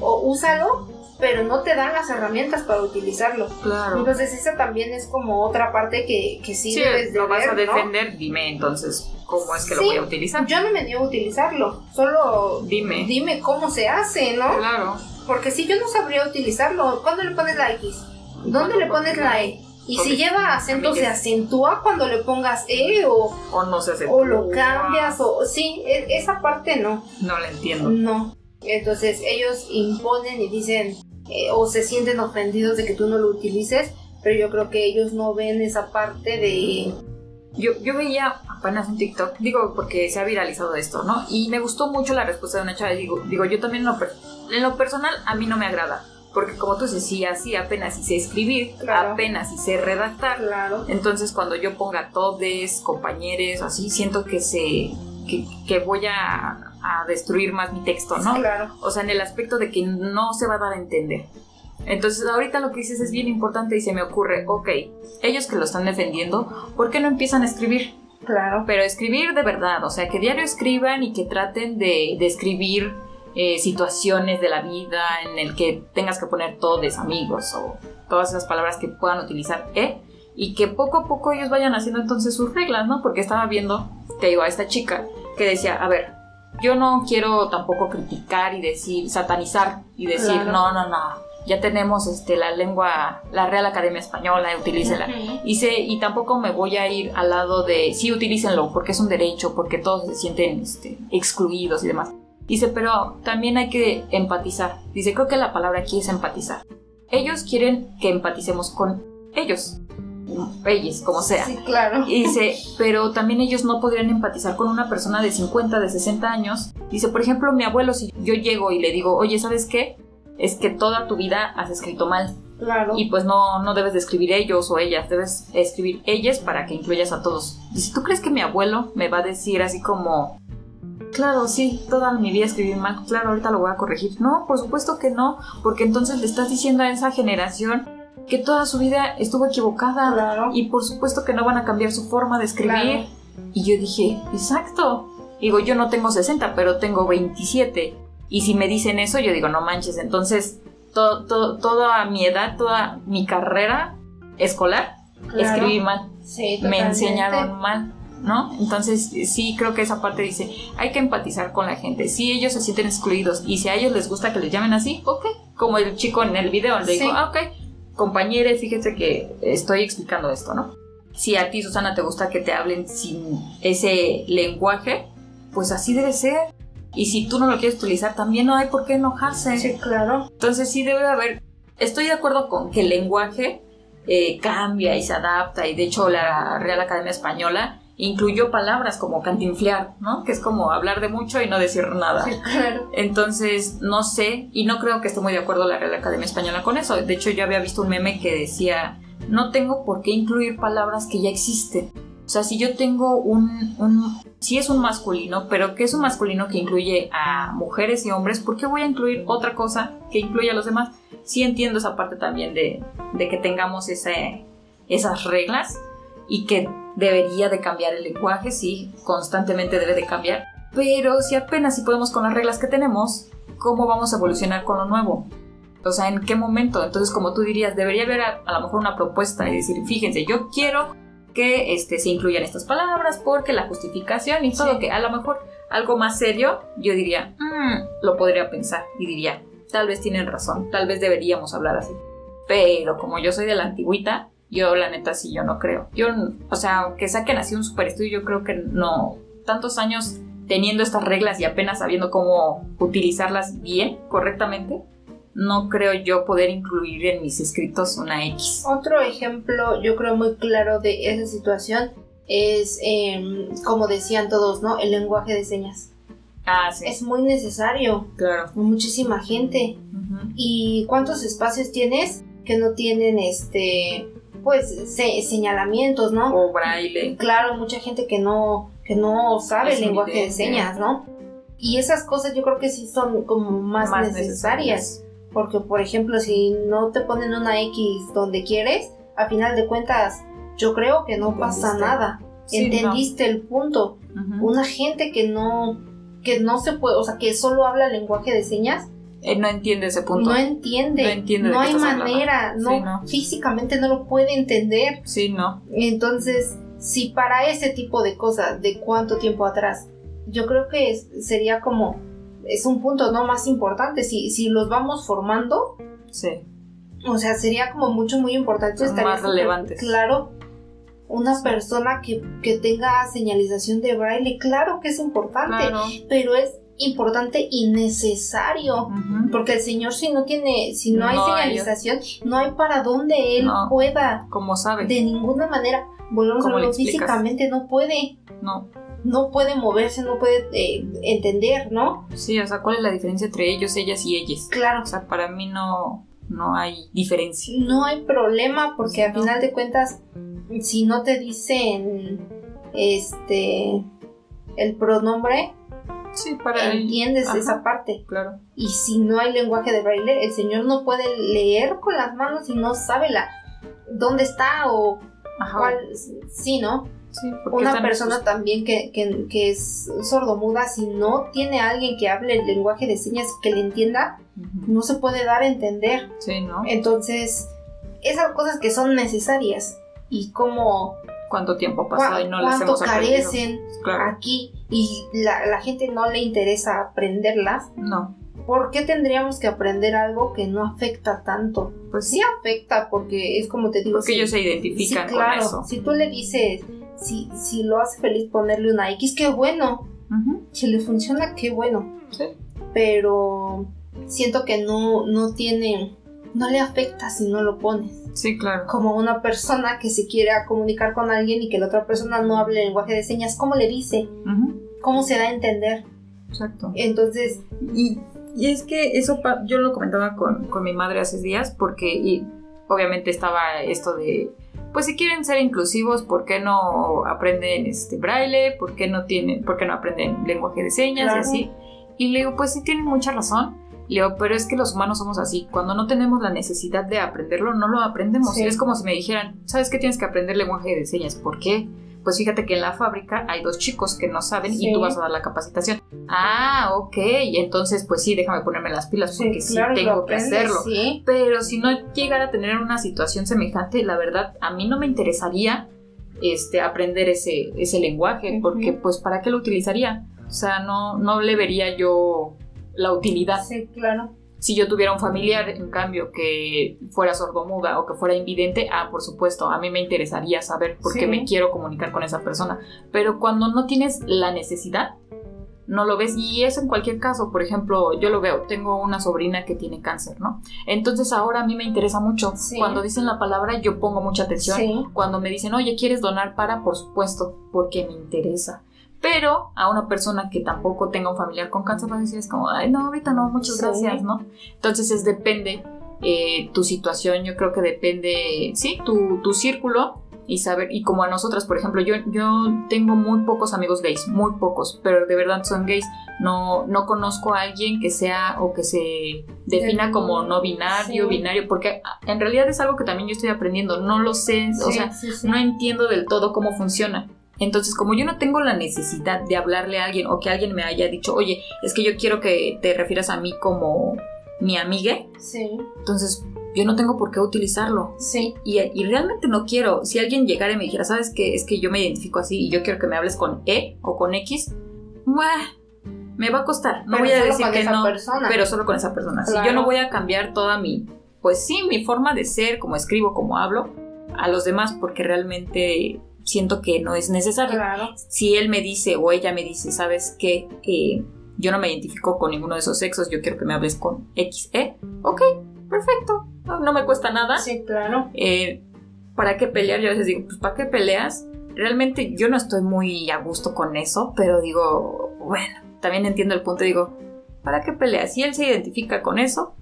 o úsalo, pero no te dan las herramientas para utilizarlo. Claro. Entonces, esa también es como otra parte que, que sí, Sí, debes de lo vas ver, a ¿no? defender, dime entonces cómo es que lo voy a utilizar. Yo no me niego a utilizarlo, solo Dime. dime cómo se hace, ¿no? Claro. Porque si yo no sabría utilizarlo, ¿cuándo le pones la X? ¿Dónde le pones la E? Y si lleva acento, ¿se acentúa cuando le pongas E o, O no se hace. o lo cambias? o Sí, e- esa parte no, No la entiendo. no. Entonces ellos imponen y dicen eh, o se sienten ofendidos de que tú no lo utilices, pero yo creo que ellos no ven esa parte de... Yo, yo veía apenas un TikTok, digo, porque se ha viralizado esto, ¿no? Y me gustó mucho la respuesta de una chava. Digo, digo yo también en lo, en lo personal a mí no me agrada. Porque como tú dices, sí, así apenas sé escribir, Claro. apenas sé redactar. Claro. Entonces cuando yo ponga todes, compañeros, así, siento que se... que, que voy a, a destruir más mi texto, ¿no? Claro. O sea, en el aspecto de que no se va a dar a entender. Entonces, ahorita lo que dices es bien importante y se me ocurre, ok, ellos que lo están defendiendo, ¿por qué no empiezan a escribir? Claro. Pero escribir de verdad, o sea, que diario escriban y que traten de, de escribir eh, situaciones de la vida en el que tengas que poner todos amigos o todas esas palabras que puedan utilizar, ¿eh? Y que poco a poco ellos vayan haciendo entonces sus reglas, ¿no? Porque estaba viendo, te digo, a esta chica que decía, a ver, yo no quiero tampoco criticar y decir, satanizar y decir, Claro. no, no, no, ya tenemos este, la lengua, la Real Academia Española, utilícela. Y, y tampoco me voy a ir al lado de, sí, utilícenlo, porque es un derecho, porque todos se sienten este, excluidos y demás. Dice, pero también hay que empatizar. Dice, creo que la palabra aquí es empatizar. Ellos quieren que empaticemos con ellos, ellos, como sea. Sí, claro. Y dice, pero también ellos no podrían empatizar con una persona de 50, de 60 años. Dice, por ejemplo, mi abuelo, si yo llego y le digo, oye, ¿sabes qué? Es que toda tu vida has escrito mal. Claro. Y pues no, no debes de escribir ellos o ellas, debes escribir ellas para que incluyas a todos. Dice, ¿tú crees que mi abuelo me va a decir así como, claro, sí, toda mi vida escribí mal, claro, ahorita lo voy a corregir? No, por supuesto que no, porque entonces le estás diciendo a esa generación que toda su vida estuvo equivocada Claro. y por supuesto que no van a cambiar su forma de escribir. Claro. Y yo dije, exacto. Digo, yo no tengo 60, pero tengo 27. Y si me dicen eso, yo digo, no manches. Entonces, to- to- toda mi edad, toda mi carrera escolar, Claro. escribí mal. Sí, Me enseñaron mal. ¿No? Entonces, sí creo que esa parte dice, hay que empatizar con la gente. Si ellos se sienten excluidos y si a ellos les gusta que les llamen así, ok. Como el chico en el video, le digo, Sí. ah, ok, compañeros, fíjense que estoy explicando esto, ¿no? Si a ti, Susana, te gusta que te hablen sin ese lenguaje, pues así debe ser. Y si tú no lo quieres utilizar, también no hay por qué enojarse. Sí, claro. Entonces sí debe haber, estoy de acuerdo con que el lenguaje eh, cambia y se adapta y de hecho la Real Academia Española incluyó palabras como cantinflear, ¿no? Que es como hablar de mucho y no decir nada. Sí, claro. Entonces, no sé, y no creo que esté muy de acuerdo la Real Academia Española con eso. De hecho, yo había visto un meme que decía, no tengo por qué incluir palabras que ya existen. O sea, si yo tengo un, un sí es un masculino, pero que es un masculino que incluye a mujeres y hombres, ¿por qué voy a incluir otra cosa que incluya a los demás? Sí entiendo esa parte también de, de que tengamos ese, esas reglas y que debería de cambiar el lenguaje, sí, constantemente debe de cambiar, pero si apenas si podemos con las reglas que tenemos, ¿cómo vamos a evolucionar con lo nuevo? O sea, ¿en qué momento? Entonces, como tú dirías, debería haber a, a lo mejor una propuesta y decir, fíjense, yo quiero que este, se incluyan estas palabras porque la justificación y todo, que a lo mejor algo más serio, yo diría, "Mm", lo podría pensar y diría, tal vez tienen razón, tal vez deberíamos hablar así. Pero como yo soy de la antigüita, yo la neta sí, yo no creo. Yo, o sea, que saquen así un super estudio, yo creo que no. Tantos años teniendo estas reglas y apenas sabiendo cómo utilizarlas bien, correctamente, no creo yo poder incluir en mis escritos una X. Otro ejemplo, yo creo muy claro de esa situación es, em, como decían todos, ¿no? El lenguaje de señas. Ah, sí. Es muy necesario. Claro. Muchísima gente. ¿Y cuántos espacios tienes que no tienen este pues se- señalamientos, ¿no? O braille. Claro, mucha gente que no que no sabe Es el lenguaje de evidente. señas, ¿no? Y esas cosas yo creo que sí son como más, Más necesarias, porque por ejemplo, si no te ponen una X donde quieres, a final de cuentas yo creo que no pasa Entendiste. nada. Sí, Entendiste el punto. Ujú. Una gente que no que no se puede, o sea, que solo habla lenguaje de señas, Eh, no entiende ese punto. no entiende, No entiende de no hay manera, no, Sí, no. físicamente no lo puede entender. Sí, no. Entonces, si para ese tipo de cosas, de cuánto tiempo atrás, yo creo que es- sería como, es un punto no más importante, si, si los vamos formando, Sí. o sea, sería como mucho, muy importante. Son estaría más relevantes. Claro, una persona que, que tenga señalización de braille, claro que es importante, Claro. pero es importante y necesario. Porque el señor si no tiene, si no, hay No hay- señalización, no hay para donde él No. pueda. Como sabe. De ninguna manera, volvemos a físicamente no puede, No. no puede moverse, no puede eh, entender, ¿no? Sí, o sea, ¿cuál es la diferencia entre ellos, ellas y ellas? Claro, O sea, para mí no, no hay diferencia. no hay problema porque Sí, a no. final de cuentas, si no te dicen este el pronombre, Sí, para él. entiendes esa parte. Claro. Y si no hay lenguaje de braille, el señor no puede leer con las manos y no sabe la dónde está o Ajá. cuál, sí, ¿no? Sí, Una persona también que, que, que es sordomuda, si no tiene alguien que hable el lenguaje de señas que le entienda, no se puede dar a entender. Sí, ¿no? Entonces, esas cosas que son necesarias y como ¿Cuánto tiempo pasado y no las hemos carecen Claro. aquí y la, la gente no le interesa aprenderlas, No. ¿por qué tendríamos que aprender algo que no afecta tanto? Pues Sí afecta porque es como te digo, Porque si- ellos se Sí, identifican claro. con eso. Si tú le dices, si, si lo hace feliz ponerle una X, qué bueno. Si le funciona, qué bueno. Sí. Pero siento que no, no tiene, no le afecta si no lo pones. Sí, claro. Como una persona que se quiere comunicar con alguien y que la otra persona no hable lenguaje de señas, ¿cómo le dice? Ujú. ¿Cómo se da a entender? Exacto. Entonces, Y, y es que eso yo lo comentaba con, con mi madre hace días porque y obviamente estaba esto de pues si quieren ser inclusivos, ¿por qué no aprenden este braille? ¿Por qué no tienen, por qué no aprenden lenguaje de señas Claro. y así? Y le digo, pues sí tienen mucha razón. Le digo, pero es que los humanos somos así. Cuando no tenemos la necesidad de aprenderlo, no lo aprendemos. Sí. Es como si me dijeran, ¿sabes qué tienes que aprender lenguaje de señas? ¿Por qué? Pues fíjate que en la fábrica hay dos chicos que no saben Sí. y tú vas a dar la capacitación. Ah, ok. Y entonces, pues sí, déjame ponerme las pilas porque sí, claro, tengo que hacerlo. Pero si no llegara a tener una situación semejante, la verdad, a mí no me interesaría este, aprender ese, ese lenguaje, porque pues ¿para qué lo utilizaría? O sea, no, no le vería yo la utilidad. sí, claro. Si yo tuviera un familiar, en cambio, que fuera sordomuda o que fuera invidente, ah, por supuesto, a mí me interesaría saber por qué Sí. me quiero comunicar con esa persona. Pero cuando no tienes la necesidad, no lo ves. Y eso en cualquier caso, por ejemplo, yo lo veo, tengo una sobrina que tiene cáncer, ¿no? Entonces ahora a mí me interesa mucho. Sí. Cuando dicen la palabra, yo pongo mucha atención. Sí. Cuando me dicen, oye, ¿quieres donar para? Por supuesto, porque me interesa. Pero a una persona que tampoco tenga un familiar con cáncer va a decir, es como, ay, no, ahorita no, muchas Sí. gracias, ¿no? Entonces es depende eh, tu situación, yo creo que depende, sí, tu, tu círculo y saber, y como a nosotras, por ejemplo, yo, yo tengo muy pocos amigos gays, muy pocos, pero de verdad son gays. No, no conozco a alguien que sea o que se defina como no binario, binario, porque en realidad es algo que también yo estoy aprendiendo, no lo sé, o sea, no entiendo del todo cómo funciona. Entonces, como yo no tengo la necesidad de hablarle a alguien o que alguien me haya dicho, oye, es que yo quiero que te refieras a mí como mi amiga, sí. entonces yo no tengo por qué utilizarlo. Sí. Y, y, realmente no quiero. Si alguien llegara y me dijera, ¿sabes qué? Es que yo me identifico así y yo quiero que me hables con E o con X, me va a costar. No voy a decir que no, pero solo con esa persona. Si yo no voy a cambiar toda mi, pues sí, mi forma de ser, como escribo, como hablo, a los demás, porque realmente siento que no es necesario. Claro. Si él me dice o ella me dice, ¿sabes qué? Eh, yo no me identifico con ninguno de esos sexos, yo quiero que me hables con XE, ok, perfecto, no, me cuesta nada. Sí, claro. Eh, ¿Para qué pelear? Yo a veces digo, pues ¿para qué peleas? Realmente yo no estoy muy a gusto con eso, pero digo, bueno, también entiendo el punto, digo, ¿para qué peleas? Si él se identifica con eso,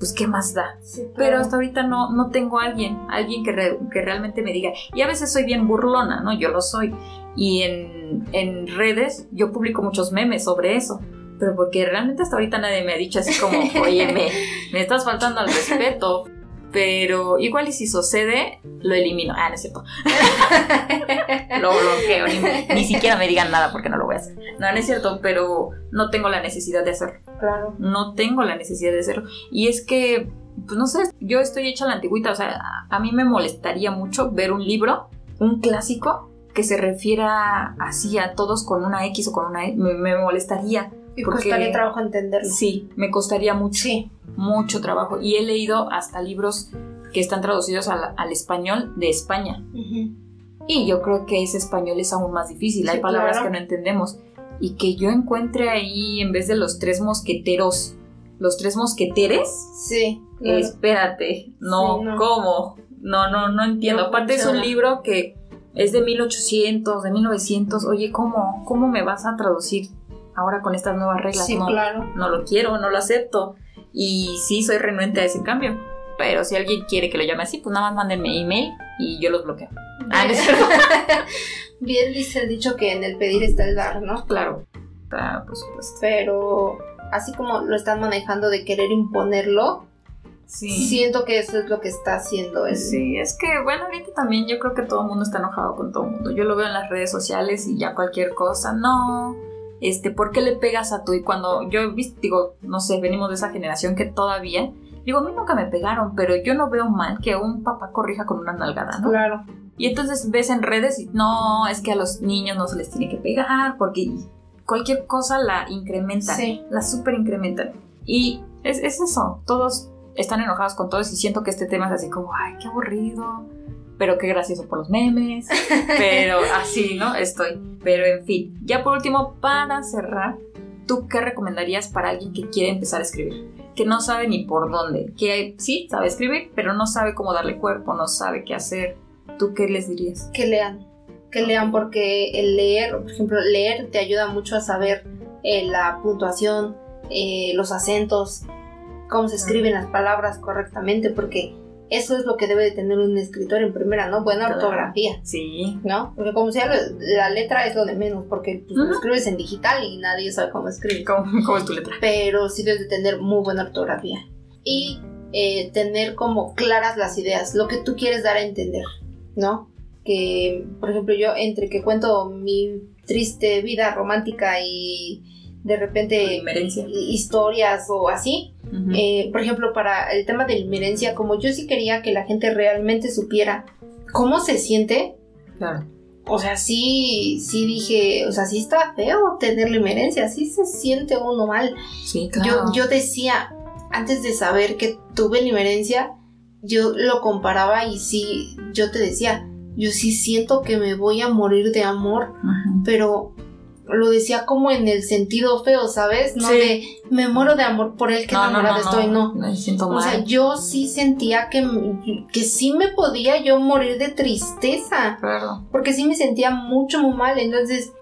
pues qué más da. Pero hasta ahorita no, no tengo a alguien, alguien que, que, realmente me diga. Y a veces soy bien burlona, ¿no? Yo lo soy. Y en, en redes yo publico muchos memes sobre eso pero porque realmente hasta ahorita nadie me ha dicho así como, [LAUGHS] oye, me, me estás faltando al respeto. Pero igual y si sucede, lo elimino. Ah, no es cierto. [LAUGHS] lo bloqueo. Ni, ni, siquiera me digan nada porque no lo voy a hacer. No, no es cierto, pero no tengo la necesidad de hacerlo. Claro. No tengo la necesidad de hacerlo. Y es que, pues no sé, yo estoy hecha a la antigüita. O sea, a mí me molestaría mucho ver un libro, un clásico, que se refiera así a todos con una X o con una E. Me, me molestaría. Y costaría trabajo entenderlo. Sí, me costaría mucho. Sí. Mucho trabajo. Y he leído hasta libros que están traducidos al, español de España. Y yo creo que ese español es aún más difícil. Hay palabras que no entendemos. Y que yo encuentre ahí, en vez de los tres mosqueteros, los tres mosqueteres. Sí. Espérate. No, ¿cómo? No, no, no entiendo. Aparte es un libro que es de 1800, de 1900. Oye, ¿cómo, cómo me vas a traducir ahora con estas nuevas reglas. Sí, no, claro. no lo quiero, no lo acepto. Y sí, soy renuente a ese cambio. Pero si alguien quiere que lo llame así, pues nada más mándenme email y yo los bloqueo. Ah, [LAUGHS] Bien dice el dicho que en el pedir está el dar, ¿no? Claro. Ah, por supuesto. Pero así como lo están manejando de querer imponerlo, Sí. Siento que eso es lo que está haciendo él. Sí, es que, bueno, ahorita también yo creo que todo el mundo está enojado con todo el mundo. Yo lo veo en las redes sociales y ya cualquier cosa, no, este, ¿por qué le pegas a tu? Y cuando yo, digo, no sé, venimos de esa generación que todavía, digo, a mí nunca me pegaron, pero yo no veo mal que un papá corrija con una nalgada, ¿no? Claro. Y entonces ves en redes y no, es que a los niños no se les tiene que pegar porque cualquier cosa la incrementan, sí. la super incrementan. Y es, es eso, todos están enojados con todos y siento que este tema es así como, ay, qué aburrido pero qué gracioso por los memes, [LAUGHS] pero así, ¿no? Estoy. Pero en fin, ya por último, para cerrar, ¿tú qué recomendarías para alguien que quiere empezar a escribir? Que no sabe ni por dónde, que sí sabe escribir, pero no sabe cómo darle cuerpo, no sabe qué hacer. ¿Tú qué les dirías? Que lean, que lean porque el leer, por ejemplo, leer te ayuda mucho a saber eh, la puntuación, eh, los acentos, cómo se escriben las palabras correctamente, porque eso es lo que debe de tener un escritor en primera, ¿no? Buena ortografía. Sí. ¿No? Porque como sea, la letra es lo de menos, porque tú lo escribes en digital y nadie sabe cómo escribir. ¿Cómo, es tu letra? Pero sí debes de tener muy buena ortografía. Y eh, tener como claras las ideas, lo que tú quieres dar a entender, ¿no? Que, por ejemplo, yo entre que cuento mi triste vida romántica y de repente historias o así, eh, por ejemplo, para el tema de limerencia, como yo sí quería que la gente realmente supiera cómo se siente. Claro. O sea, sí, sí dije, o sea, sí está feo tener limerencia, sí se siente uno mal. Sí, claro. Yo, yo decía, antes de saber que tuve limerencia, yo lo comparaba y sí, yo te decía, yo sí siento que me voy a morir de amor, pero lo decía como en el sentido feo, ¿sabes? No de me muero de amor por él, que enamorada estoy, no. Me siento o sea, yo sí sentía que, que sí me podía yo morir de tristeza. Claro. Porque sí me sentía mucho, muy mal. Entonces,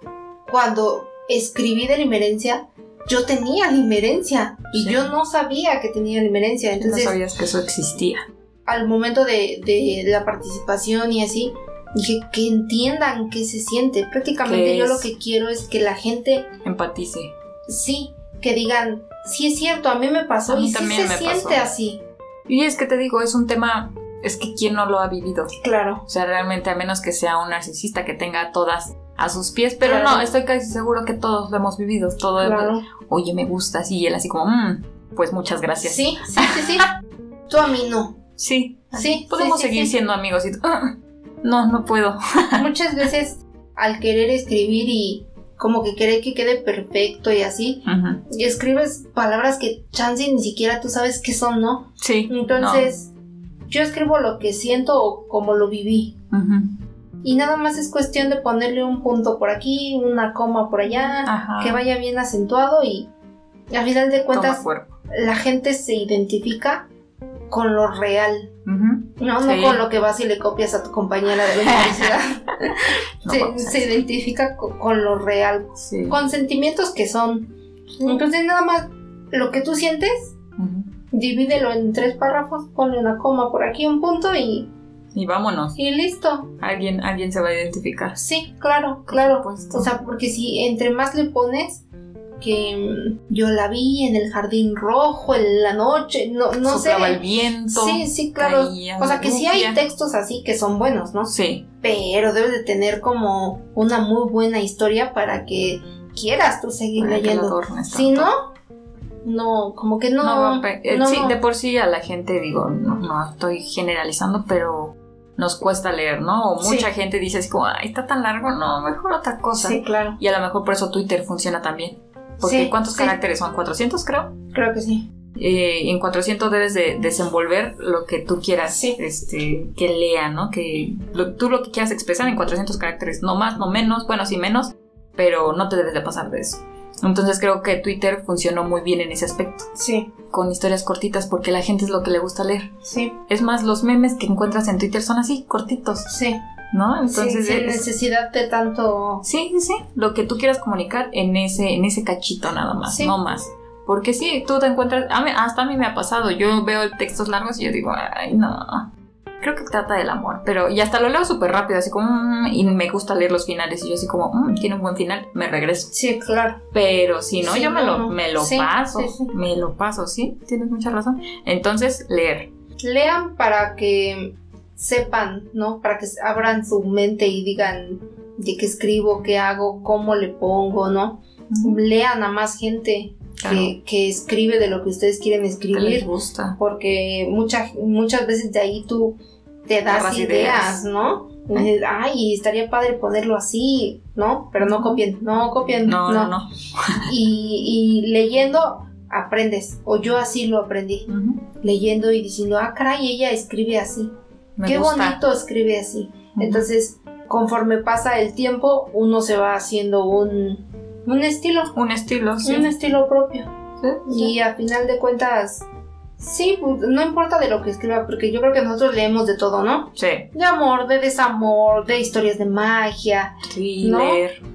cuando escribí de limerencia, yo tenía limerencia y yo no sabía que tenía limerencia. Entonces, no sabías que eso existía. Al momento de, de la participación y así, y que, que entiendan qué se siente. Prácticamente ¿Qué yo lo que quiero es que la gente, Empatice. sí, que digan, sí es cierto, a mí me pasó mí y sí se siente pasó. así. Y es que te digo, es un tema, es que quién no lo ha vivido. Claro. O sea, realmente a menos que sea un narcisista que tenga todas a sus pies, pero Claro. no, estoy casi seguro que todos lo hemos vivido. Todo, Claro. oye, me gusta, así, y él así como, "Mm, pues muchas gracias. Sí, sí, sí, sí. [LAUGHS] Tú a mí no. Sí, Sí, podemos sí, sí, seguir siendo amigos y tú, [LAUGHS] "Ah, no, no puedo. [LAUGHS] Muchas veces al querer escribir y como que querer que quede perfecto y así, y escribes palabras que chance ni siquiera tú sabes qué son, ¿no? Sí. Entonces, yo escribo lo que siento o como lo viví. Y nada más es cuestión de ponerle un punto por aquí, una coma por allá, Ajá. que vaya bien acentuado y al final de cuentas la gente se identifica con lo real, No, no Sí. con lo que vas y le copias a tu compañera de la universidad. [LAUGHS] No se, identifica co- con, lo real, Sí. con sentimientos que son. Entonces nada más lo que tú sientes, divídelo en tres párrafos, ponle una coma por aquí, un punto y, Y vámonos. y listo. Alguien, alguien se va a identificar. Sí, claro, claro. supuesto. O sea, porque si entre más le pones que mm, yo la vi en el jardín rojo en la noche, no, no sé. El viento. Sí, sí, claro. O sea, que sí hay textos así que son buenos, ¿no? Sí. Pero debes de tener como una muy buena historia para que quieras tú seguir Para leyendo. Si no, no, como que no. No eh, no, sí, de por sí a la gente, digo, no, no estoy generalizando, pero nos cuesta leer, ¿no? O Sí. mucha gente dice así como, ay, está tan largo, no, mejor otra cosa. Sí, claro. Y a lo mejor por eso Twitter funciona también. Porque Sí, ¿cuántos sí. caracteres son? ¿400 creo? Creo que sí. Eh, en 400 debes de desenvolver lo que tú quieras Sí. este, que lea, ¿no? Que lo- tú lo que quieras expresar en 400 caracteres, no más, no menos, bueno, sí menos, pero no te debes de pasar de eso. Entonces creo que Twitter funcionó muy bien en ese aspecto, Sí, con historias cortitas, porque la gente es lo que le gusta leer. sí, Es más, los memes que encuentras en Twitter son así, cortitos, sí. ¿No? Entonces, sí, sin es- necesidad de tanto. sí, sí, sí, lo que tú quieras comunicar en ese, en ese cachito nada más, Sí. no más. Porque sí, tú te encuentras, a mí- hasta a mí me ha pasado, yo veo textos largos y yo digo, ay, no, creo que trata del amor, pero y hasta lo leo súper rápido, así como, mm, y me gusta leer los finales y yo así como, mm, tiene un buen final, me regreso. Sí, claro. Pero si no, Sí, yo me no, lo, me lo paso, me lo paso, sí, tienes mucha razón. Entonces, leer. Lean para que sepan, ¿no? Para que abran su mente y digan de qué escribo, qué hago, cómo le pongo, ¿no? Lean a más gente Claro. que, que escribe de lo que ustedes quieren ¿Qué les escribir. gusta? porque muchas muchas veces de ahí tú te das ideas, ideas. ¿no? Dices, Ay, estaría padre ponerlo así, ¿no? Pero no copien, no copien, No, no, no. [LAUGHS] Y, y leyendo aprendes, o yo así lo aprendí, leyendo y diciendo, ah, caray, ella escribe así, Me qué gusta. bonito escribe así. Entonces, conforme pasa el tiempo, uno se va haciendo un, un estilo, Un estilo, sí. un estilo propio. Sí, sí. Y a final de cuentas, sí, no importa de lo que escriba, porque yo creo que nosotros leemos de todo, ¿no? Sí, De amor, de desamor, de historias de magia, sí, ¿No?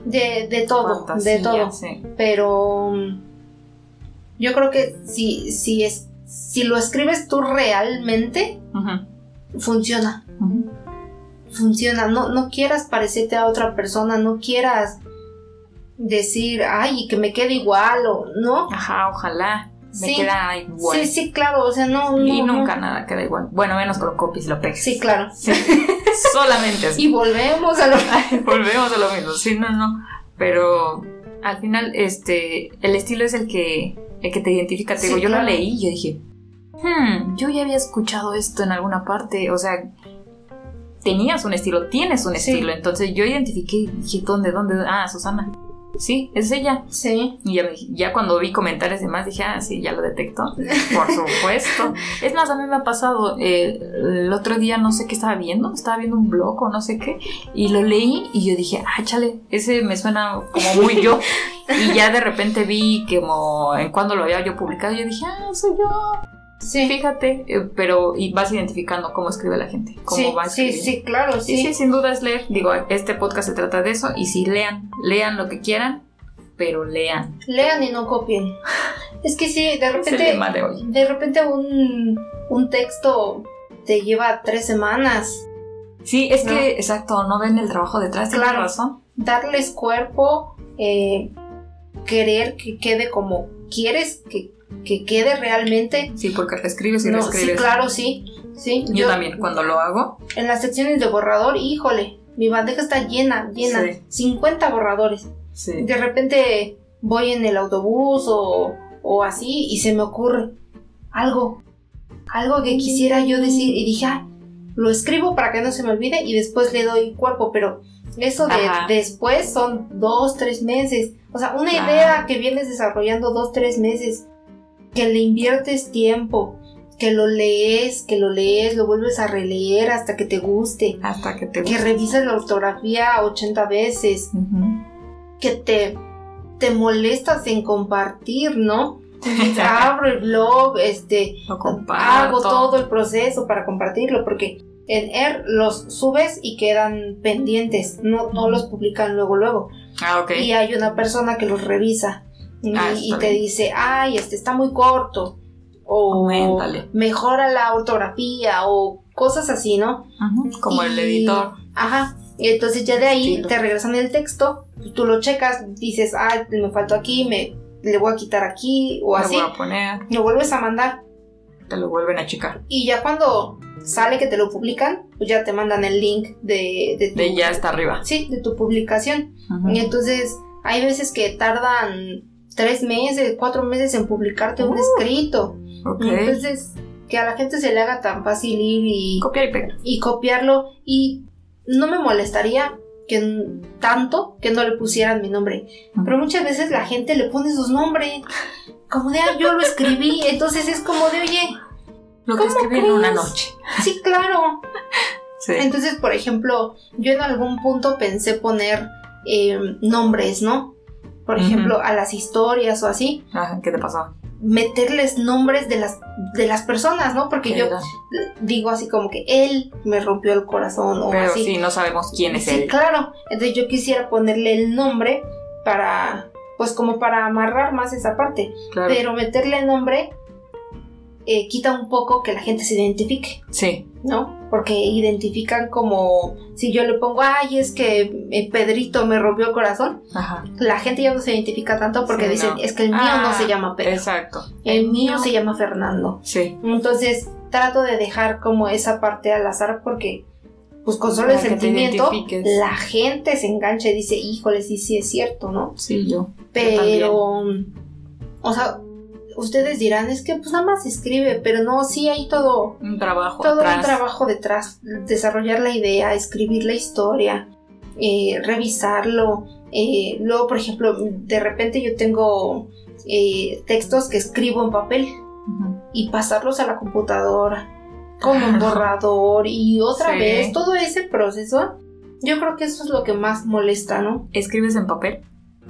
de, de todo, fantasía, de todo. sí. Pero mm, yo creo que si, si, es, si lo escribes tú realmente, funciona. Funciona. No, no quieras parecerte a otra persona, no quieras decir, ay, que me quede igual o no. Ajá, ojalá. Me Sí. queda igual. Sí, sí, claro, o sea, no. y no. nunca nada queda igual. Bueno, menos lo copies y lo pegues. Sí, claro. [LAUGHS] Solamente así. Y volvemos a lo [LAUGHS] Volvemos a lo mismo. Sí, no, no. Pero al final, este, el estilo es el que, el que te identifica. Te Sí, digo, yo claro. lo leí y yo dije, hmm, yo ya había escuchado esto en alguna parte. O sea, tenías un estilo, tienes un Sí. estilo. Entonces yo identifiqué y dije, ¿dónde, dónde? Ah, Susana. Sí, es ella. Sí. Y ya, ya cuando vi comentarios y demás dije, ah, sí, ya lo detecto. Por [LAUGHS] supuesto. es más, a mí me ha pasado, eh, el otro día no sé qué estaba viendo, estaba viendo un blog o no sé qué, y lo leí y yo dije, ah, chale, ese me suena como muy yo. [LAUGHS] y ya de repente vi que como en cuando lo había yo publicado, yo dije, ah, soy yo. Sí. Fíjate, eh, pero y vas identificando cómo escribe la gente, cómo Sí, va a sí, sí, claro, Sí, sí. sí, sin duda es leer. Digo, este podcast se trata de eso. Y sí, lean. Lean lo que quieran, pero lean. Lean y no copien. [LAUGHS] Es que sí, de Es el repente, lema de hoy. de repente un, un texto te lleva tres semanas Sí, es ¿No? que, exacto, no ven el trabajo detrás, tienes Claro. razón. darles cuerpo, eh, querer que quede como quieres que, que quede realmente. Sí, porque reescribes y No, reescribes. sí, claro, sí. sí. Yo, también, cuando lo hago, En las secciones de borrador, híjole, mi bandeja está llena, llena. Sí. 50 borradores. sí. De repente voy en el autobús o, o así y se me ocurre algo, algo que quisiera yo decir y dije, "Ah, lo escribo para que no se me olvide y después le doy cuerpo, pero eso de Ajá. después son dos, tres meses. O sea, una idea que vienes desarrollando dos, tres meses, que le inviertes tiempo, que lo lees, que lo lees, lo vuelves a releer hasta que te guste, Hasta que te que revisas la ortografía 80 veces, que te, te molestas en compartir, ¿no? [LAUGHS] Abro el blog, este, Lo hago todo el proceso para compartirlo, porque en ER los subes y quedan pendientes, no, no los publican luego, luego. Ah, ok. Y hay una persona que los revisa y, Ah, y te dice, ay, este está muy corto, o Auméntale. mejora la ortografía, o cosas así, ¿no? Ujú, Como el editor. Ajá. Y entonces ya de ahí te regresan el texto, tú lo checas, dices, ah, me faltó aquí, me le voy a quitar aquí o Lo así, voy a poner, lo vuelves a mandar te lo vuelven a checar. y ya cuando sale que te lo publican, pues ya te mandan el link de, de tu, De ya está arriba. sí, de tu publicación. Y entonces hay veces que tardan tres meses, cuatro meses en publicarte un Uh. escrito. Entonces, que a la gente se le haga tan fácil ir y Copiar y pegar. y copiarlo y no me molestaría que tanto que no le pusieran mi nombre. Pero muchas veces la gente le pone sus nombres. Como de, ah, yo lo escribí. Entonces es como de, oye, Lo que ¿cómo escribí en una noche. sí, claro. Sí. Entonces, por ejemplo, yo en algún punto pensé poner eh, nombres, ¿no? Por ejemplo, a las historias o así, Ajá, ¿Qué te pasó? meterles nombres de las, de las personas, ¿no? Porque ¿Qué yo era? digo así como que él me rompió el corazón o Pero así. sí, no sabemos quién es Sí, él. claro. Entonces yo quisiera ponerle el nombre para, pues como para amarrar más esa parte. Claro. Pero meterle el nombre eh, quita un poco que la gente se identifique, Sí. ¿no? Porque identifican como, si yo le pongo, ay, es que eh, Pedrito me rompió el corazón, Ajá. la gente ya no se identifica tanto porque Sí, dicen, no. es que el mío no Ah, se llama Pedro, Exacto. el mío se llama Fernando. Sí. Entonces trato de dejar como esa parte al azar porque pues con solo el sentimiento la gente se engancha y dice, híjole, sí, sí es cierto, ¿no? Sí, yo. Pero, o sea, ustedes dirán, es que pues nada más se escribe, pero no, sí hay todo, Un trabajo todo atrás. un trabajo detrás, desarrollar la idea, escribir la historia, eh, revisarlo. eh, luego, por ejemplo, de repente yo tengo eh, textos que escribo en papel y pasarlos a la computadora con un [LAUGHS] borrador y otra Sí. vez todo ese proceso. Yo creo que eso es lo que más molesta, ¿no? ¿Escribes en papel?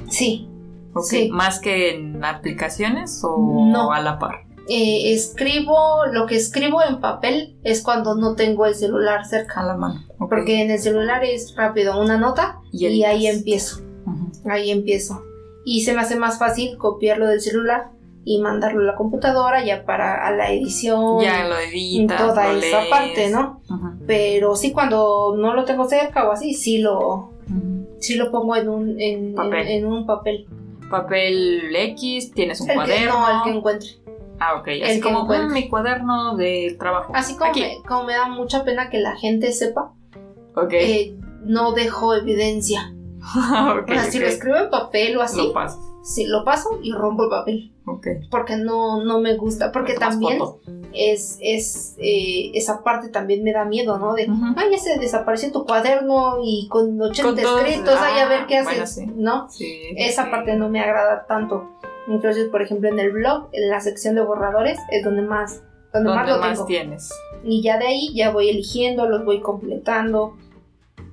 Sí, Ok. Sí. ¿Más que en aplicaciones o No. a la par? eh, escribo, lo que escribo en papel es cuando no tengo el celular cerca. A la mano. Porque en el celular es rápido una nota Y y, ahí empiezo, ahí empiezo. Y se me hace más fácil copiarlo del celular y mandarlo a la computadora ya para a la edición, Ya lo editas. toda lo esa lees. parte, ¿no? Pero sí cuando no lo tengo cerca o así, sí lo, Ujú. sí lo pongo en un, en, en- Papel. en un papel. Papel X, tienes un El que, cuaderno. no, el que encuentre. Ah, ok. Así que como encuentre. "Mm, mi cuaderno de trabajo. Así como me, como me da mucha pena que la gente sepa, Ok. eh, no dejo evidencia. [LAUGHS] ok, o sea, si ok. lo escribo en papel o así, Lo pasas. Sí, lo paso y rompo el papel. Ok. Porque no, no me gusta. Porque también foto. es, es eh, esa parte también me da miedo, ¿no? De, ay, ya se desapareció tu cuaderno y con 80 Con todos- escritos, ay, a ver qué ah, bueno, haces, sí. ¿no? Sí, Esa sí. parte no me agrada tanto. Entonces, por ejemplo, en el blog, en la sección de borradores, es donde más, donde más ¿Dónde lo más tengo. tienes? Y ya de ahí ya voy eligiendo, los voy completando,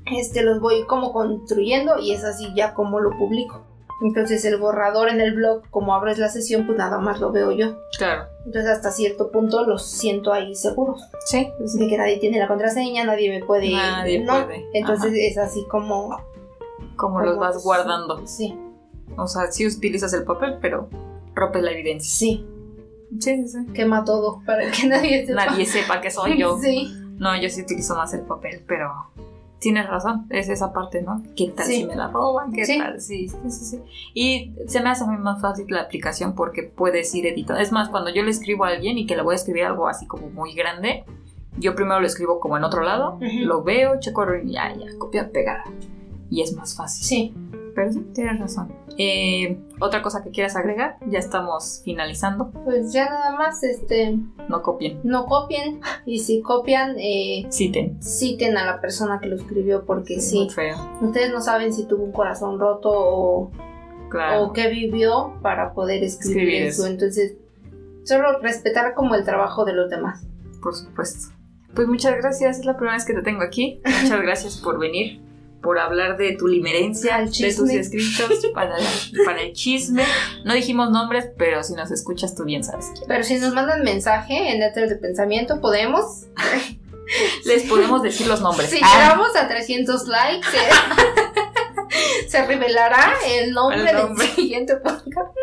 este, los voy como construyendo y es así ya como lo publico. Entonces el borrador en el blog, como abres la sesión, pues nada más lo veo yo. Claro. Entonces hasta cierto punto los siento ahí seguros. Sí. De que nadie tiene la contraseña, nadie me puede... Nadie ¿no? puede. Entonces Ajá. es así como... Como los vas guardando. Sí, O sea, sí utilizas el papel, pero rompes la evidencia. sí, Sí, sí, sí. quema todo para que nadie sepa. Nadie sepa que soy yo. [LAUGHS] Sí. No, yo sí utilizo más el papel, pero tienes razón, es esa parte, ¿no? ¿Qué tal Sí. si me la roban? ¿Qué Sí. tal? Sí, sí, sí, sí. Y se me hace muy más fácil la aplicación porque puedes ir editando. Es más, cuando yo le escribo a alguien y que le voy a escribir algo así como muy grande, yo primero lo escribo como en otro lado, Ujú. lo veo, checo y ya, ya, copia, pegar. Y es más fácil. Sí. Pero sí, tienes razón. Eh, Otra cosa que quieras agregar, ya estamos finalizando. Pues ya nada más, este, No copien, no copien y si copian, eh, citen. citen a la persona que lo escribió porque sí, Muy feo. ustedes no saben si tuvo un corazón roto o, Claro. o qué vivió para poder escribir, Escribir eso. eso. Entonces, solo respetar como el trabajo de los demás. Por supuesto. Pues muchas gracias, es la primera vez que te tengo aquí. Muchas [LAUGHS] gracias por venir, por hablar de tu limerencia, de tus escritos, [LAUGHS] para, para el chisme. No dijimos nombres, pero si nos escuchas tú bien sabes quién. Pero si nos mandan mensaje en letras de pensamiento, podemos. [LAUGHS] Les podemos decir los nombres. Si Ah, llegamos a 300 likes, se, [LAUGHS] se revelará el nombre, El nombre. del siguiente podcast.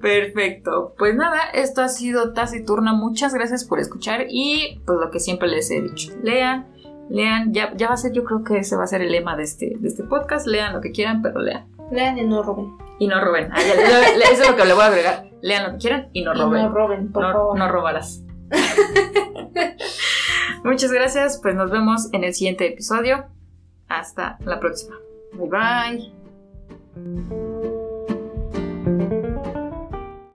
Perfecto. Pues nada, esto ha sido Taciturna. Muchas gracias por escuchar y pues lo que siempre les he dicho. Lean, lean. Ya, ya va a ser, yo creo que ese va a ser el lema de este, de este podcast. Lean lo que quieran, pero lean. Lean y no roben. Y no roben. Ah, ya, le- le- eso es lo que le voy a agregar. Lean lo que quieran y no Y roben. no roben, por no, favor. no robarás. [LAUGHS] Muchas gracias. Pues nos vemos en el siguiente episodio. Hasta la próxima. Bye bye.